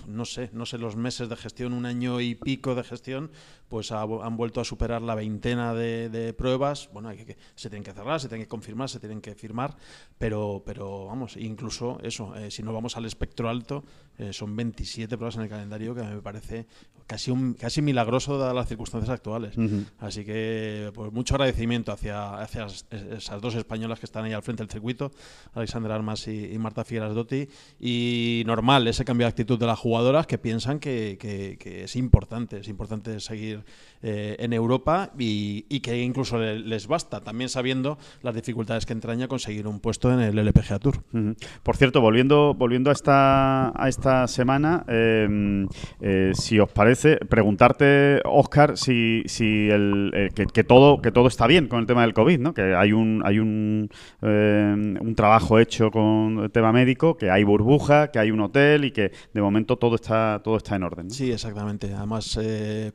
no sé, no sé los meses de gestión, un año y pico de gestión, pues ha- han vuelto a superar la veintena de, de pruebas. Bueno, hay que, se tienen que cerrar, se tienen que confirmar, se tienen que firmar, pero, pero vamos, incluso eso, eh, si no vamos al espectro alto, eh, son 27 pruebas en el calendario que me parece casi un casi milagroso dadas las circunstancias actuales. Así que pues mucho agradecimiento hacia, hacia es- esas dos españolas que están ahí al frente del circuito, Alexandra Armas y, y Marta Figueras Dotti. Y normal ese cambio de actitud de las jugadoras que piensan que, que- que es importante, es importante seguir eh, en Europa y, y que incluso le- les basta, también sabiendo las dificultades que entraña conseguir un puesto en el LPGA Tour. Ujú. Por cierto, volviendo, volviendo a esta, a esta semana, eh, eh, si os parece, preguntarte, Oscar, si, si el, eh, que, que todo, que todo está bien con el tema del COVID, ¿no? Que hay un, hay un, eh, un trabajo hecho con el tema médico, que hay burbuja, que hay un hotel y que de momento todo está, todo está en orden. ¿no? Sí, exactamente. Además, eh,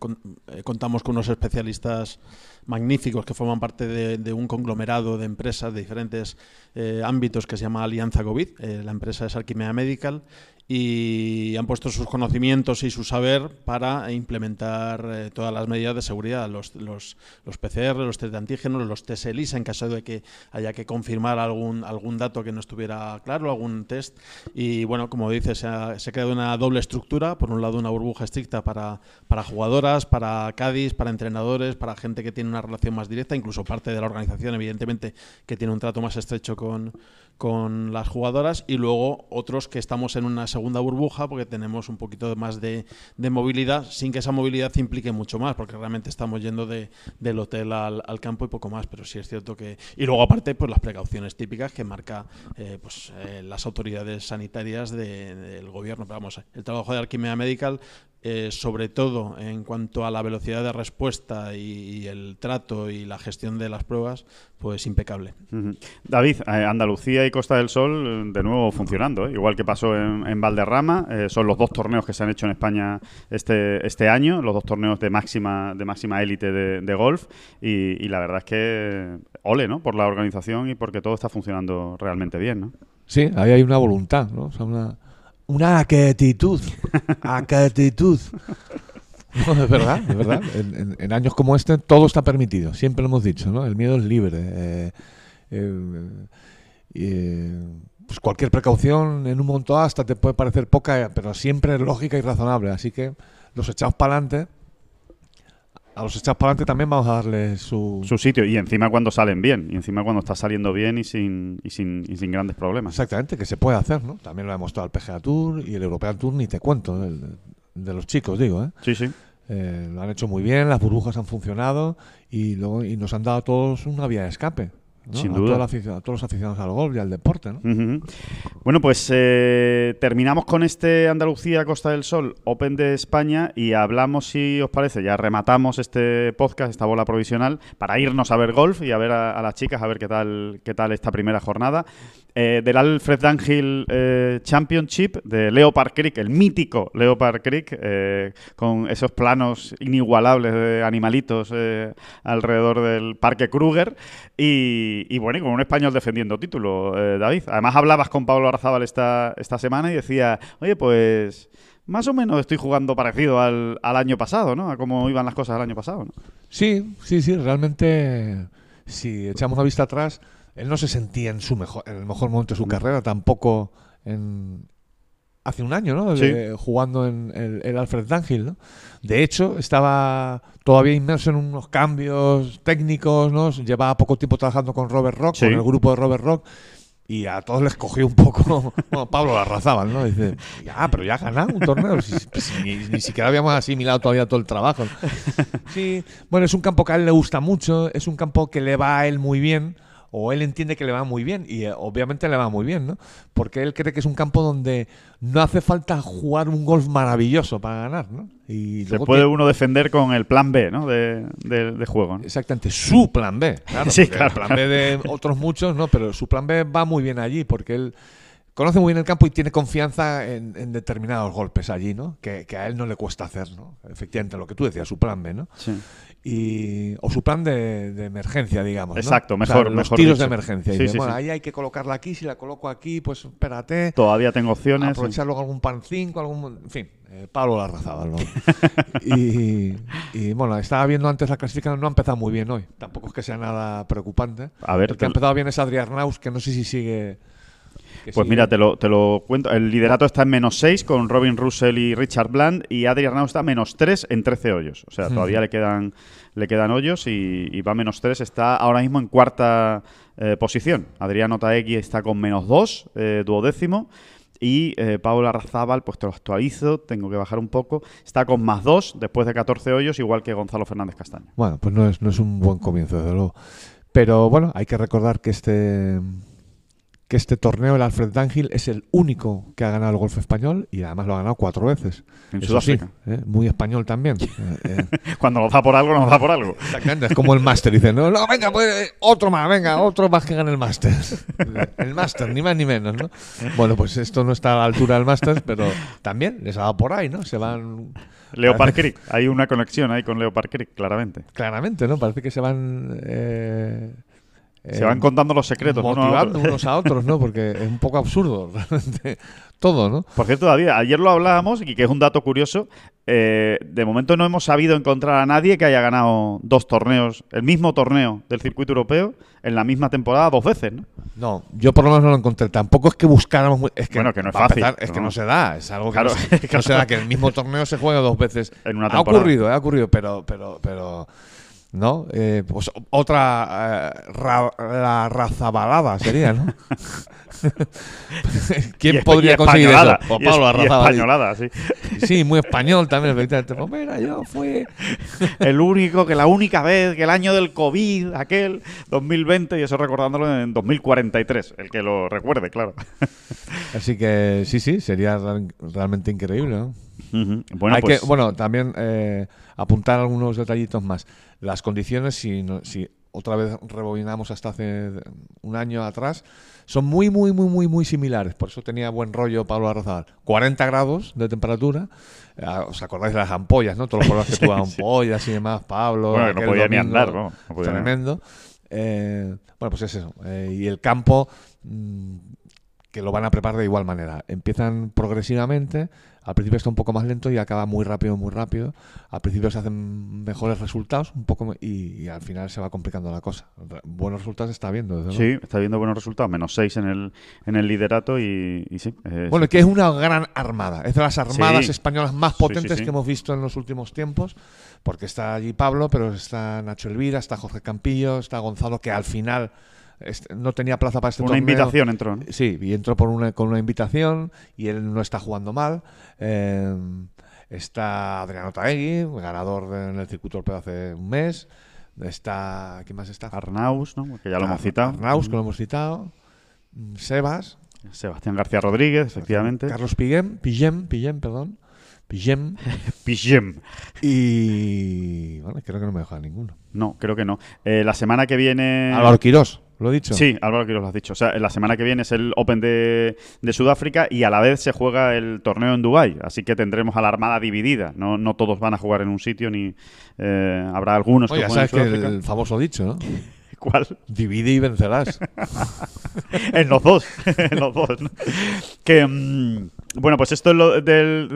con- unos especialistas magníficos que forman parte de, de un conglomerado de empresas de diferentes eh, ámbitos que se llama Alianza COVID. Eh, la empresa es Alquimia Medical y han puesto sus conocimientos y su saber para implementar eh, todas las medidas de seguridad, los, los, los PCR, los test de antígenos, los test ELISA en caso de que haya que confirmar algún, algún dato que no estuviera claro, algún test. Y bueno, como dices, se ha, se ha creado una doble estructura, por un lado una burbuja estricta para, para jugadoras, para Cádiz, para entrenadores, para gente que tiene una relación más directa, incluso parte de la organización, evidentemente, que tiene un trato más estrecho con, con las jugadoras, y luego otros que estamos en una segunda burbuja porque tenemos un poquito más de, de movilidad, sin que esa movilidad implique mucho más, porque realmente estamos yendo de, del hotel al, al campo y poco más, pero sí es cierto que... Y luego aparte, pues las precauciones típicas que marca eh, pues, eh, las autoridades sanitarias de- del gobierno, pero vamos, el trabajo de Arquimea Medical, eh, sobre todo en cuanto a la velocidad de respuesta y, y el trato y la gestión de las pruebas, pues impecable. David, eh, Andalucía y Costa del Sol eh, de nuevo funcionando, ¿eh? igual que pasó en, en Valderrama. eh, son los dos torneos que se han hecho en España este, este año, los dos torneos de máxima de máxima élite de, de golf. Y, y la verdad es que ole, ¿no? Por la organización y porque todo está funcionando realmente bien, ¿no? Sí, ahí hay una voluntad, ¿no? O sea, una, una actitud. actitud. No, es verdad, es verdad. En, años como este todo está permitido, siempre lo hemos dicho, ¿no? El miedo es libre. eh, eh, eh, pues cualquier precaución en un momento hasta te puede parecer poca, pero siempre es lógica y razonable. Así que los echados para adelante, a los echados para adelante también vamos a darle su, Su sitio y encima cuando salen bien, y encima cuando está saliendo bien y sin, y sin, y sin grandes problemas. Exactamente, que se puede hacer, ¿no? También lo ha demostrado el PGA Tour y el European Tour, ni te cuento, el- de los chicos, digo, ¿eh? Sí, sí. Eh, lo han hecho muy bien, las burbujas han funcionado y, luego, y nos han dado a todos una vía de escape. ¿No? Sin a, duda. la a todos los aficionados al golf y al deporte, ¿no? Bueno, pues eh, terminamos con este Andalucía Costa del Sol Open de España y hablamos, si os parece, ya rematamos este podcast, esta bola provisional, para irnos a ver golf y a ver a, a las chicas, a ver qué tal, qué tal esta primera jornada. Eh, del Alfred Dunhill eh, Championship de Leopard Creek, el mítico Leopard Creek, eh, con esos planos inigualables de animalitos alrededor del Parque Kruger. Y, bueno, y con un español defendiendo título, David. Además, hablabas con Pablo Arzábal esta, esta semana y decía, oye, pues más o menos estoy jugando parecido al, al año pasado, ¿no? A cómo iban las cosas el año pasado, ¿no? Sí, sí, sí, realmente, si echamos la vista atrás, él no se sentía en, su mejor, en el mejor momento de su carrera, tampoco en, hace un año, ¿no? Sí. De- jugando en el, el Alfred Dunhill, ¿no? De hecho, estaba todavía inmerso en unos cambios técnicos, ¿no? Llevaba poco tiempo trabajando con Robert Rock, Sí. con el grupo de Robert Rock. Y a todos les cogió un poco. Bueno, Pablo Larrazábal, ¿no? Dice, ya, pero ya ha ganado un torneo. Si- si ni, ni siquiera habíamos asimilado todavía todo el trabajo. Sí, bueno, es un campo que a él le gusta mucho, es un campo que le va a él muy bien, o él entiende que le va muy bien, y eh, obviamente le va muy bien, ¿no? Porque él cree que es un campo donde no hace falta jugar un golf maravilloso para ganar, ¿no? Y Se puede uno defender con el plan B, ¿no? De, de- de juego, ¿no? Exactamente, su plan B. Claro, Sí, claro, El plan B de otros muchos, no, pero su plan B va muy bien allí porque él conoce muy bien el campo y tiene confianza en, en determinados golpes allí, ¿no? Que, que a él no le cuesta hacer, ¿no? Efectivamente, lo que tú decías, su plan B, ¿no? Sí. y o su plan de, de emergencia, digamos. ¿no? Exacto, O sea, mejor- los mejor tiros dicho. de emergencia. Y Sí, sí, bueno, ahí hay que colocarla aquí, si la coloco aquí, pues espérate. Todavía tengo opciones. Aprovechar luego algún pan 5, algún. En fin, eh, Pablo Larrazábal. ¿no? y, y, bueno, estaba viendo antes la clasificación, no ha empezado muy bien hoy. Tampoco es que sea nada preocupante. A ver, el que ha empezado bien es Adrián Naus, que no sé si sigue. Pues sigue- mira, te lo, te lo cuento. El liderato está en menos 6 con Robin Russell y Richard Bland y Adrian Arnaud está a menos 3 en 13 hoyos. O sea, todavía le quedan le quedan hoyos y, y va a menos 3. Está ahora mismo en cuarta eh, posición. Adriano Taegui está con menos 2, eh, duodécimo. Y eh, Paula Razábal, pues te lo actualizo, tengo que bajar un poco. Está con más 2 después de 14 hoyos, igual que Gonzalo Fernández Castaño. Bueno, pues no es, no es un buen comienzo, desde luego. Pero bueno, hay que recordar que este que este torneo, el Alfred Dunhill, es el único que ha ganado el golf español y además lo ha ganado cuatro veces. En Eso sí, Sudáfrica. ¿eh? muy español también. Eh, eh, Cuando nos da por algo, nos da por algo. exactamente, es como el máster. Dice, no, no, venga, pues otro más, venga, otro más que gane el máster. El máster, ni más ni menos, ¿no? Bueno, pues esto no está a la altura del máster, pero también les ha dado por ahí, ¿no? Se van... Leopard Creek, hay una conexión ahí con Leopard Creek, claramente. Claramente, ¿no? Parece que se van... eh, Se eh, van contando los secretos. uno a motivando unos a otros, ¿no? Porque es un poco absurdo realmente todo, ¿no? Por cierto, David, ayer lo hablábamos y que es un dato curioso. eh, de momento no hemos sabido encontrar a nadie que haya ganado dos torneos, el mismo torneo del circuito europeo, en la misma temporada dos veces, ¿no? No, yo por lo menos no lo encontré. Tampoco es que buscáramos. Es que, Bueno, que no es fácil, empezar, es que ¿no? no se da. Es algo que Claro, no, se, no se da. Que el mismo torneo se juega dos veces. En una ha temporada. ocurrido, ha ocurrido, pero, pero, pero ¿no? Eh, pues otra eh, ra- la razabalada sería, ¿no? ¿Quién podría conseguir eso? Pues Pablo es- españolada, sí. Sí, muy español también, efectivamente. Pues mira, yo fui El único, que la única vez, que el año del COVID, aquel 2020, y eso recordándolo en 2043, el que lo recuerde, claro. Así que sí, sí, sería real- realmente increíble, ¿no? Bueno, Hay pues, que, bueno, también eh, apuntar algunos detallitos más. Las condiciones, si, no- si otra vez rebobinamos hasta hace un año atrás, son muy, muy, muy, muy, muy similares. Por eso tenía buen rollo Pablo Arrozabal. 40 grados de temperatura. Ah, ¿Os acordáis de las ampollas, no? Todos los jugadores que tuvo ampollas y demás, Pablo. Bueno, no podía ni andar, no podía- Tremendo. Eh, bueno, pues es eso. Eh, y el campo, mm, que lo van a preparar de igual manera. Empiezan progresivamente, al principio está un poco más lento y acaba muy rápido, muy rápido. Al principio se hacen mejores resultados un poco y, y al final se va complicando la cosa. Buenos resultados está viendo, desde luego. sí, está viendo buenos resultados, menos 6 en el, en el liderato y, y sí. eh, Bueno, que es una gran armada. Es de las armadas Sí. españolas más sí, potentes sí. que hemos visto en los últimos tiempos. Porque está allí Pablo, pero está Nacho Elvira, está Jorge Campillo, está Gonzalo, que al final este, no tenía plaza para este una torneo. invitación entró, ¿no? Sí, y entró por una, con una invitación y él no está jugando mal. Eh, está Adriano Taegui, ganador de- en el circuito europeo hace un mes. Está. ¿Quién más está? Arnaus, ¿no? que ya lo hemos Ar- citado. Arnaus, que lo hemos citado. Mm, Sebas. Sebastián García Rodríguez, efectivamente. Carlos Piguem, Piguem, Piguem, perdón. Piguem. Pijem. Y. Bueno, creo que no me deja ninguno. No, creo que no. Eh, la semana que viene. Álvaro Quirós, lo he dicho. Sí, Álvaro Quiroz lo has dicho. O sea, la semana que viene es el Open de, de Sudáfrica y a la vez se juega el torneo en Dubái. Así que tendremos a la Armada dividida. No, no todos van a jugar en un sitio ni eh, habrá algunos Oye, que jueguen en sabes que Sudáfrica. el famoso dicho, ¿no? ¿Cuál? Divide y vencerás. en los dos. en los dos. ¿no? Que. mm, bueno, pues esto es lo del,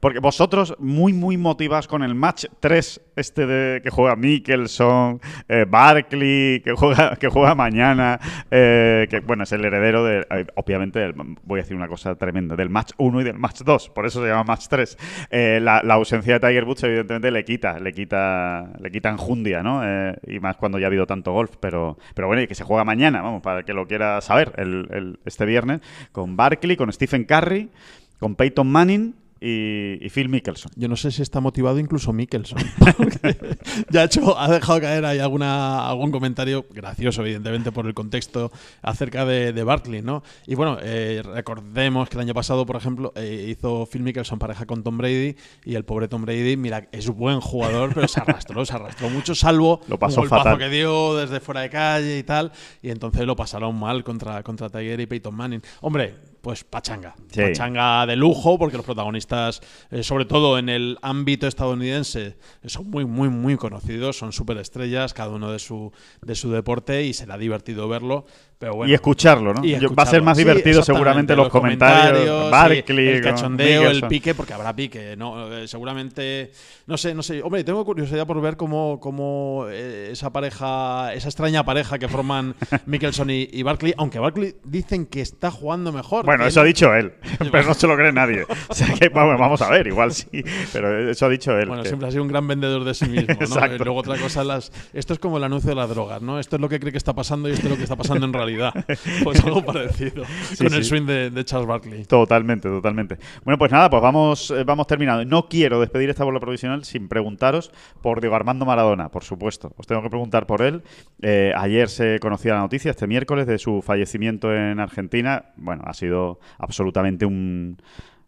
Porque vosotros, muy, muy motivados con el match 3, este de que juega Mikkelson, eh, Barkley, que juega, que juega mañana, eh, que bueno, es el heredero de. eh, obviamente, del- voy a decir una cosa tremenda, del match 1 y del match 2, por eso se llama match 3. Eh, la, ausencia de Tiger Woods, evidentemente, le quita, le quita, le quita enjundia, ¿no? Eh, y más cuando ya ha habido tanto golf, pero, pero bueno, y que se juega mañana, vamos, para el que lo quiera saber, el, el- este viernes, con Barkley, con Stephen Curry, con Peyton Manning y, y Phil Mickelson. Yo no sé si está motivado incluso Mickelson. ya ha, hecho, ha dejado caer ahí alguna, algún comentario gracioso, evidentemente, por el contexto acerca de, de Barkley, ¿no? Y bueno, eh, recordemos que el año pasado, por ejemplo, eh, hizo Phil Mickelson pareja con Tom Brady y el pobre Tom Brady, mira, es buen jugador, pero se arrastró, se arrastró mucho, salvo Lo pasó un golpazo fatal. que dio desde fuera de calle y tal, y entonces lo pasaron mal contra, contra Tiger y Peyton Manning. Hombre, pues pachanga. Sí. Pachanga de lujo, porque los protagonistas, eh, sobre todo en el ámbito estadounidense, eh, son muy, muy, muy conocidos, son superestrellas, cada uno de su, de su deporte, y será divertido verlo. Pero bueno, y escucharlo, ¿no? y va a ser más divertido seguramente los, comentarios. sí, Barkley, el cachondeo, el pique, porque habrá pique, ¿no? Eh, seguramente, no sé, no sé. Hombre, tengo curiosidad por ver cómo, cómo eh, esa pareja, esa extraña pareja que forman Mickelson y, y Barkley, aunque Barkley dicen que está jugando mejor. Bueno, eso ha dicho él, pero no se lo cree nadie. O sea que vamos, vamos a ver, igual sí, pero eso ha dicho él. Bueno, que- siempre ha sido un gran vendedor de sí mismo, ¿no? Luego otra cosa, las, esto es como el anuncio de las drogas, ¿no? Esto es lo que cree que está pasando y esto es lo que está pasando en realidad. Pues algo parecido con el swing de, de Charles Barkley. Totalmente, totalmente. Bueno, pues nada, pues vamos, eh, vamos terminando. No quiero despedir esta bola provisional sin preguntaros por Diego Armando Maradona, por supuesto. Os tengo que preguntar por él. Eh, ayer se conocía la noticia, este miércoles, de su fallecimiento en Argentina. Bueno, ha sido absolutamente un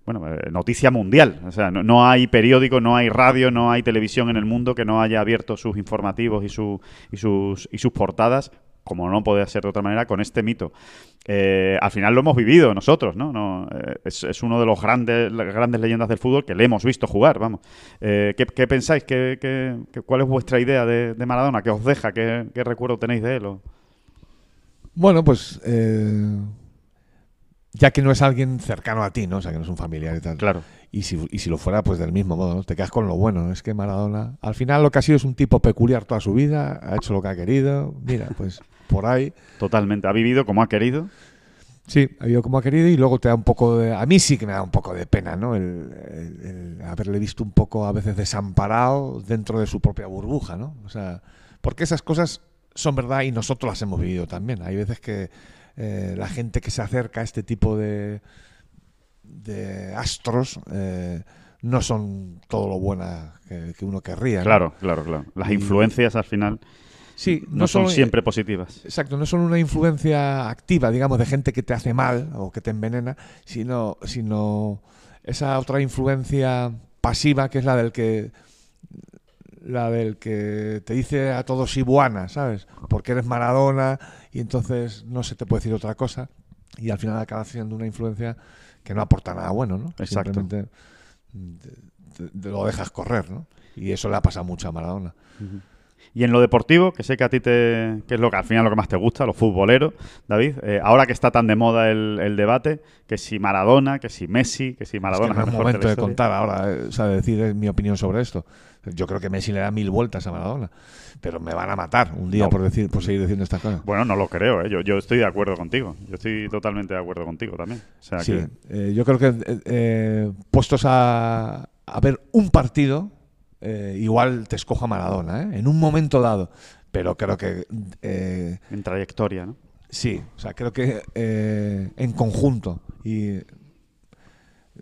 bueno, eh, noticia mundial. O sea, no, no hay periódico, no hay radio, no hay televisión en el mundo que no haya abierto sus informativos y, su, y, sus, y sus portadas, como no podía ser de otra manera, con este mito. Eh, al final lo hemos vivido nosotros, ¿no? no eh, es, es uno de los grandes, las grandes leyendas del fútbol que le hemos visto jugar, vamos. Eh, ¿qué, qué pensáis? ¿Qué, qué- cuál es vuestra idea de, de Maradona? ¿Qué os deja? ¿Qué, qué recuerdo tenéis de él? o? Bueno, pues eh, ya que no es alguien cercano a ti, ¿no? O sea, que no es un familiar y tal. Claro. Y si, y si lo fuera, pues del mismo modo, ¿no? Te quedas con lo bueno. ¿no? Es que Maradona, al final lo que ha sido es un tipo peculiar toda su vida, ha hecho lo que ha querido. Mira, pues por ahí. Totalmente. Ha vivido como ha querido. Sí, ha ido como ha querido y luego te da un poco de... A mí sí que me da un poco de pena, ¿no? El, el- el haberle visto un poco a veces desamparado dentro de su propia burbuja, ¿no? O sea, Porque esas cosas son verdad y nosotros las hemos vivido también. Hay veces que eh, la gente que se acerca a este tipo de, de astros eh, no son todo lo buena que, que uno querría. ¿no? Claro, claro, claro. Las Y- influencias al final Sí, no, son siempre positivas. Exacto, no son una influencia activa, digamos, de gente que te hace mal o que te envenena, sino, sino esa otra influencia pasiva que es la del que la del que te dice a todos Ibuana, ¿sabes? Porque eres Maradona y entonces no se te puede decir otra cosa y al final acaba siendo una influencia que no aporta nada bueno, ¿no? Exacto. Simplemente te- te- te lo dejas correr, ¿no? Y eso le ha pasado mucho a Maradona. Y en lo deportivo, que sé que a ti te, que es lo que al final lo que más te gusta, los futboleros, David, eh, ahora que está tan de moda el, el debate, que si Maradona, que si Messi, que si Maradona es que no el es mejor momento de contar ahora, eh, o sea, de decir eh, mi opinión sobre esto. Yo creo que Messi le da mil vueltas a Maradona, pero me van a matar un día No. por decir, por seguir diciendo estas cosas. Bueno, no lo creo, ¿eh? yo, yo estoy de acuerdo contigo. Yo estoy totalmente de acuerdo contigo también. O sea Sí, que- eh, yo creo que eh, eh, puestos a, a ver un partido, igual te escojo a Maradona, ¿eh? en un momento dado. Pero creo que eh, en trayectoria, ¿no? Sí, o sea, creo que eh, en conjunto y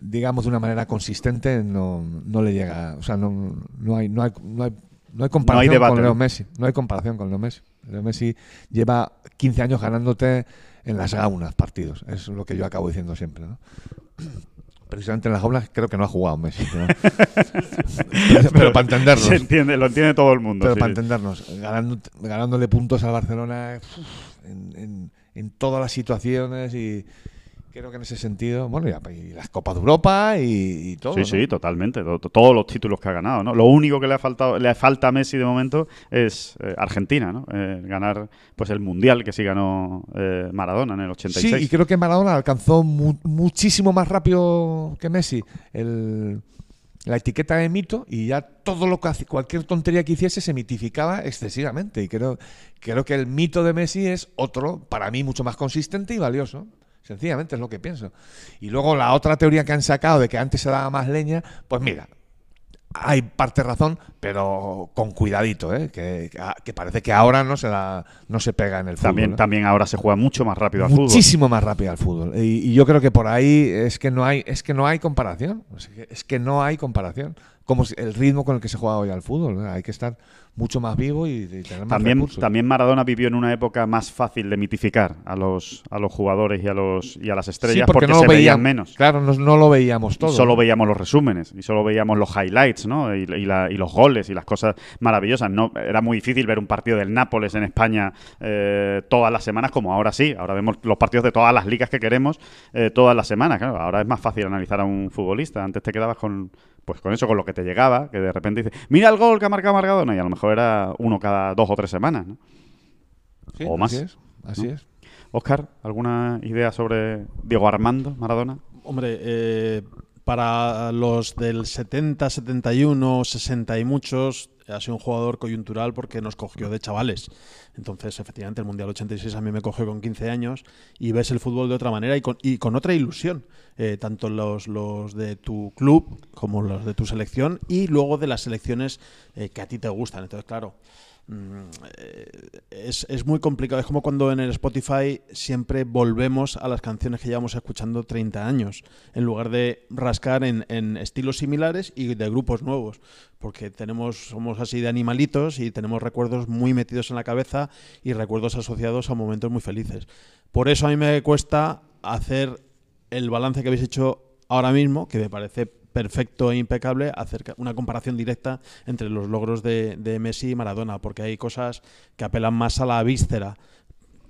digamos de una manera consistente no, no le llega, o sea, no, no hay no hay no hay no hay comparación con Leo ¿no? Messi, no hay comparación con Leo Messi. Leo Messi lleva 15 años ganándote en las gaunas partidos, es lo que yo acabo diciendo siempre, ¿no? Precisamente en las gaunas creo que no ha jugado Messi, pero, pero, pero para entendernos. Se entiende, lo entiende todo el mundo. Pero sí, para entendernos, ganando- ganándole puntos al Barcelona uf, en, en- en todas las situaciones y creo que en ese sentido, bueno, y las Copas de Europa y, y todo. Sí, ¿no? sí, totalmente. To- to- Todos los títulos que ha ganado, ¿no? Lo único que le ha faltado, le falta a Messi de momento es eh, Argentina, ¿no? Eh, ganar, pues el mundial que sí ganó eh, Maradona en el 86. Sí, y creo que Maradona alcanzó mu- muchísimo más rápido que Messi el- la etiqueta de mito y ya todo lo que hace, cualquier tontería que hiciese se mitificaba excesivamente. Y creo, creo que el mito de Messi es otro, para mí, mucho más consistente y valioso. Sencillamente es lo que pienso. Y luego la otra teoría que han sacado de que antes se daba más leña, pues mira, hay parte razón, pero con cuidadito, ¿eh? que, que parece que ahora no se da, no se pega en el fútbol. también, ¿eh? también ahora se juega mucho más rápido al fútbol. muchísimo más rápido al fútbol y, y yo creo que por ahí es que no hay es que no hay comparación es que, es que no hay comparación como si- el ritmo con el que se juega hoy al fútbol ¿no? hay que estar mucho más vivo y, tener más También, recursos. también Maradona vivió en una época más fácil de mitificar a los, a los jugadores y a, los, y a las Sí, estrellas porque, porque, no se lo veían menos. claro no, no lo veíamos todo solo veíamos los resúmenes y solo veíamos los highlights, ¿no? Y, y la- y los goles y las cosas maravillosas. No, era muy difícil ver un partido del Nápoles en España eh, todas las semanas, como ahora sí. Ahora vemos los partidos de todas las ligas que queremos eh, todas las semanas. Claro, ahora es más fácil analizar a un futbolista. Antes te quedabas con, pues con eso, con lo que te llegaba, que de repente dices, mira el gol que ha marcado Maradona, y a lo mejor era uno cada dos o tres semanas, ¿no? Sí, o más. así es, así ¿no? es. Oscar, ¿alguna idea sobre Diego Armando Maradona? Hombre, eh, para los del 70, 71, 60 y muchos, ha sido un jugador coyuntural porque nos cogió de chavales. Entonces, efectivamente, el Mundial 86 a mí me cogió con 15 años y ves el fútbol de otra manera y con, otra ilusión. Eh, tanto los, de tu club como los de tu selección y luego de las selecciones eh, que a ti te gustan. Entonces, claro, es, es muy complicado. Es como cuando en el Spotify siempre volvemos a las canciones que llevamos escuchando 30 años, en lugar de rascar en, en estilos similares y de grupos nuevos. Porque tenemos, somos así de animalitos y tenemos recuerdos muy metidos en la cabeza y recuerdos asociados a momentos muy felices. Por eso a mí me cuesta hacer el balance que habéis hecho ahora mismo, que me parece perfecto e impecable, hacer una comparación directa entre los logros de, de Messi y Maradona, porque hay cosas que apelan más a la víscera,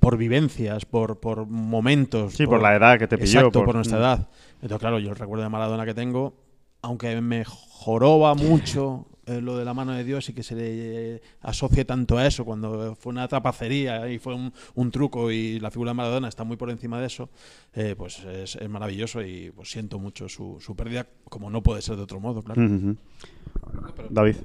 por vivencias, por, por momentos. Sí, por la edad que te pilló, Exacto, por- por, nuestra mm. edad. Entonces, claro, yo el recuerdo de Maradona que tengo, aunque me joroba mucho eh, lo de la mano de Dios y que se le eh, asocie tanto a eso, cuando fue una trapacería y fue un, un truco y la figura de Maradona está muy por encima de eso, eh, pues es, es maravilloso y pues siento mucho su, su pérdida, como no puede ser de otro modo, claro. David.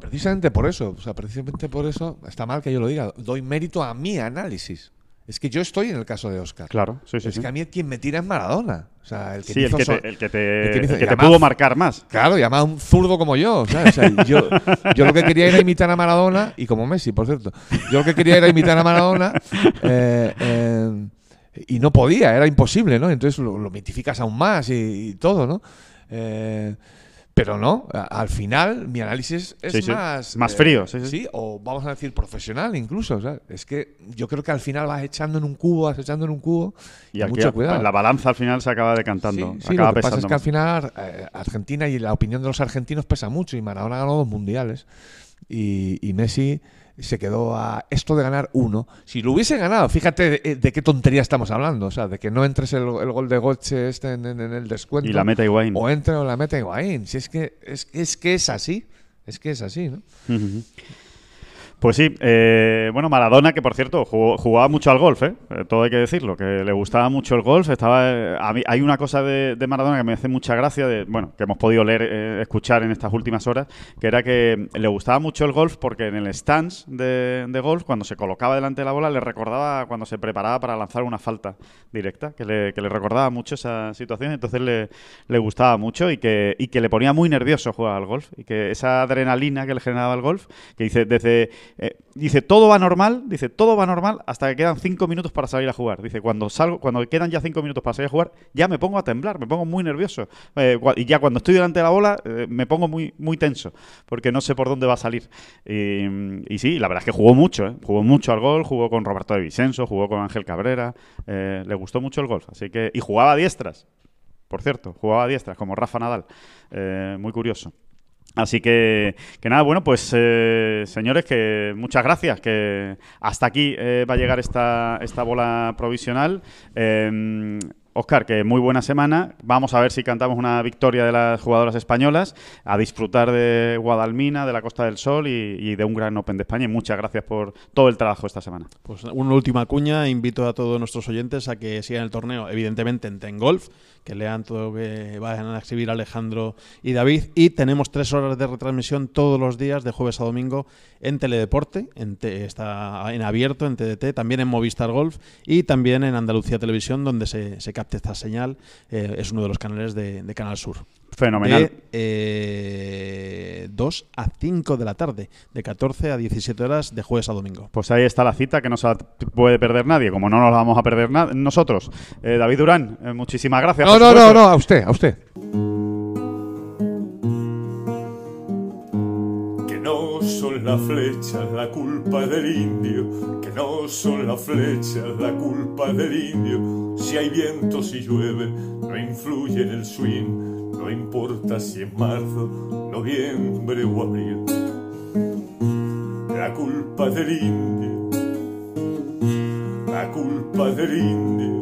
Precisamente por eso, o sea, precisamente por eso está mal que yo lo diga. Doy mérito a mi análisis. Es que yo estoy en el caso de Oscar. Claro, sí, sí. es sí. que a mí quien me tira es Maradona. O sea, el que Sí, me el hizo que so- te, el que te, el que hizo- el que te pudo marcar más. Claro, y además un zurdo como yo. ¿sabes? O sea, yo, yo lo que quería era imitar a Maradona, y como Messi, por cierto. Yo lo que quería era imitar a Maradona, eh, eh, y no podía, era imposible, ¿no? Entonces lo, lo mitificas aún más y, y todo, ¿no? Eh, pero no, al final mi análisis es Sí, sí. más... Más frío, sí, sí. o vamos a decir profesional incluso. ¿sabes? Es que yo creo que al final vas echando en un cubo, vas echando en un cubo, Y y aquí mucho cuidado. la balanza al final se acaba decantando. Sí, sí, acaba lo que pasa es que al final eh, Argentina y la opinión de los argentinos pesa mucho y Maradona ganó dos mundiales y, y Messi se quedó a esto de ganar uno. Si lo hubiese ganado, fíjate de, de qué tontería estamos hablando, o sea, de que no entres el, el gol de Goche este en, en- en el descuento Y la meta Higuaín. o entre o la meta Higuaín. Si es que es, es que es así, es que es así, ¿no? Pues sí, eh, bueno, Maradona, que por cierto jugó- jugaba mucho al golf, ¿eh? Eh, todo hay que decirlo, que le gustaba mucho el golf. Estaba, eh, a hay una cosa de, de Maradona que me hace mucha gracia, de, bueno, que hemos podido leer, eh, escuchar en estas últimas horas, que era que le gustaba mucho el golf porque en el stance de, de golf, cuando se colocaba delante de la bola, le recordaba cuando se preparaba para lanzar una falta directa, que le, que le recordaba mucho esa situación, entonces le, le gustaba mucho y que, y que le ponía muy nervioso jugar al golf, y que esa adrenalina que le generaba el golf, que dice, desde, eh, dice, todo va normal, dice, todo va normal hasta que quedan cinco minutos para salir a jugar. Dice, cuando salgo, cuando quedan ya cinco minutos para salir a jugar, ya me pongo a temblar, me pongo muy nervioso. Eh, y ya cuando estoy delante de la bola, eh, me pongo muy, muy tenso, porque no sé por dónde va a salir. Y, sí, la verdad es que jugó mucho, jugó mucho al gol, jugó con Roberto de Vicenzo, jugó con Ángel Cabrera, le gustó mucho el golf, así que, y jugaba a diestras, por cierto, jugaba a diestras, como Rafa Nadal, muy curioso. Así que, que nada, bueno, pues eh, señores, que muchas gracias, que hasta aquí eh, va a llegar esta, esta bola provisional. Eh, Oscar, que muy buena semana. Vamos a ver si cantamos una victoria de las jugadoras españolas, a disfrutar de Guadalmina, de la Costa del Sol y, y de un gran Open de España. Y muchas gracias por todo el trabajo esta semana. Pues una última cuña, invito a todos nuestros oyentes a que sigan el torneo, evidentemente en Ten Golf, que lean todo lo que vayan a escribir Alejandro y David. Y tenemos tres horas de retransmisión todos los días, de jueves a domingo, en Teledeporte, en te- está en abierto, en TDT, también en Movistar Golf y también en Andalucía Televisión, donde se, se capta esta señal. Eh, es uno de los canales de, de Canal Sur. Fenomenal. De eh, 2 a 5 de la tarde, de 14 a 17 horas, de jueves a domingo. Pues ahí está la cita que no se puede perder nadie, como no nos la vamos a perder nosotros. Eh, David Durán, eh, muchísimas gracias. No, no, no, no, a usted, a usted. Que no son las flechas la culpa del indio, que no son las flechas la culpa del indio. Si hay viento, si llueve, no influye en el swing, no importa si es marzo, noviembre o abril. La culpa del indio, la culpa del indio,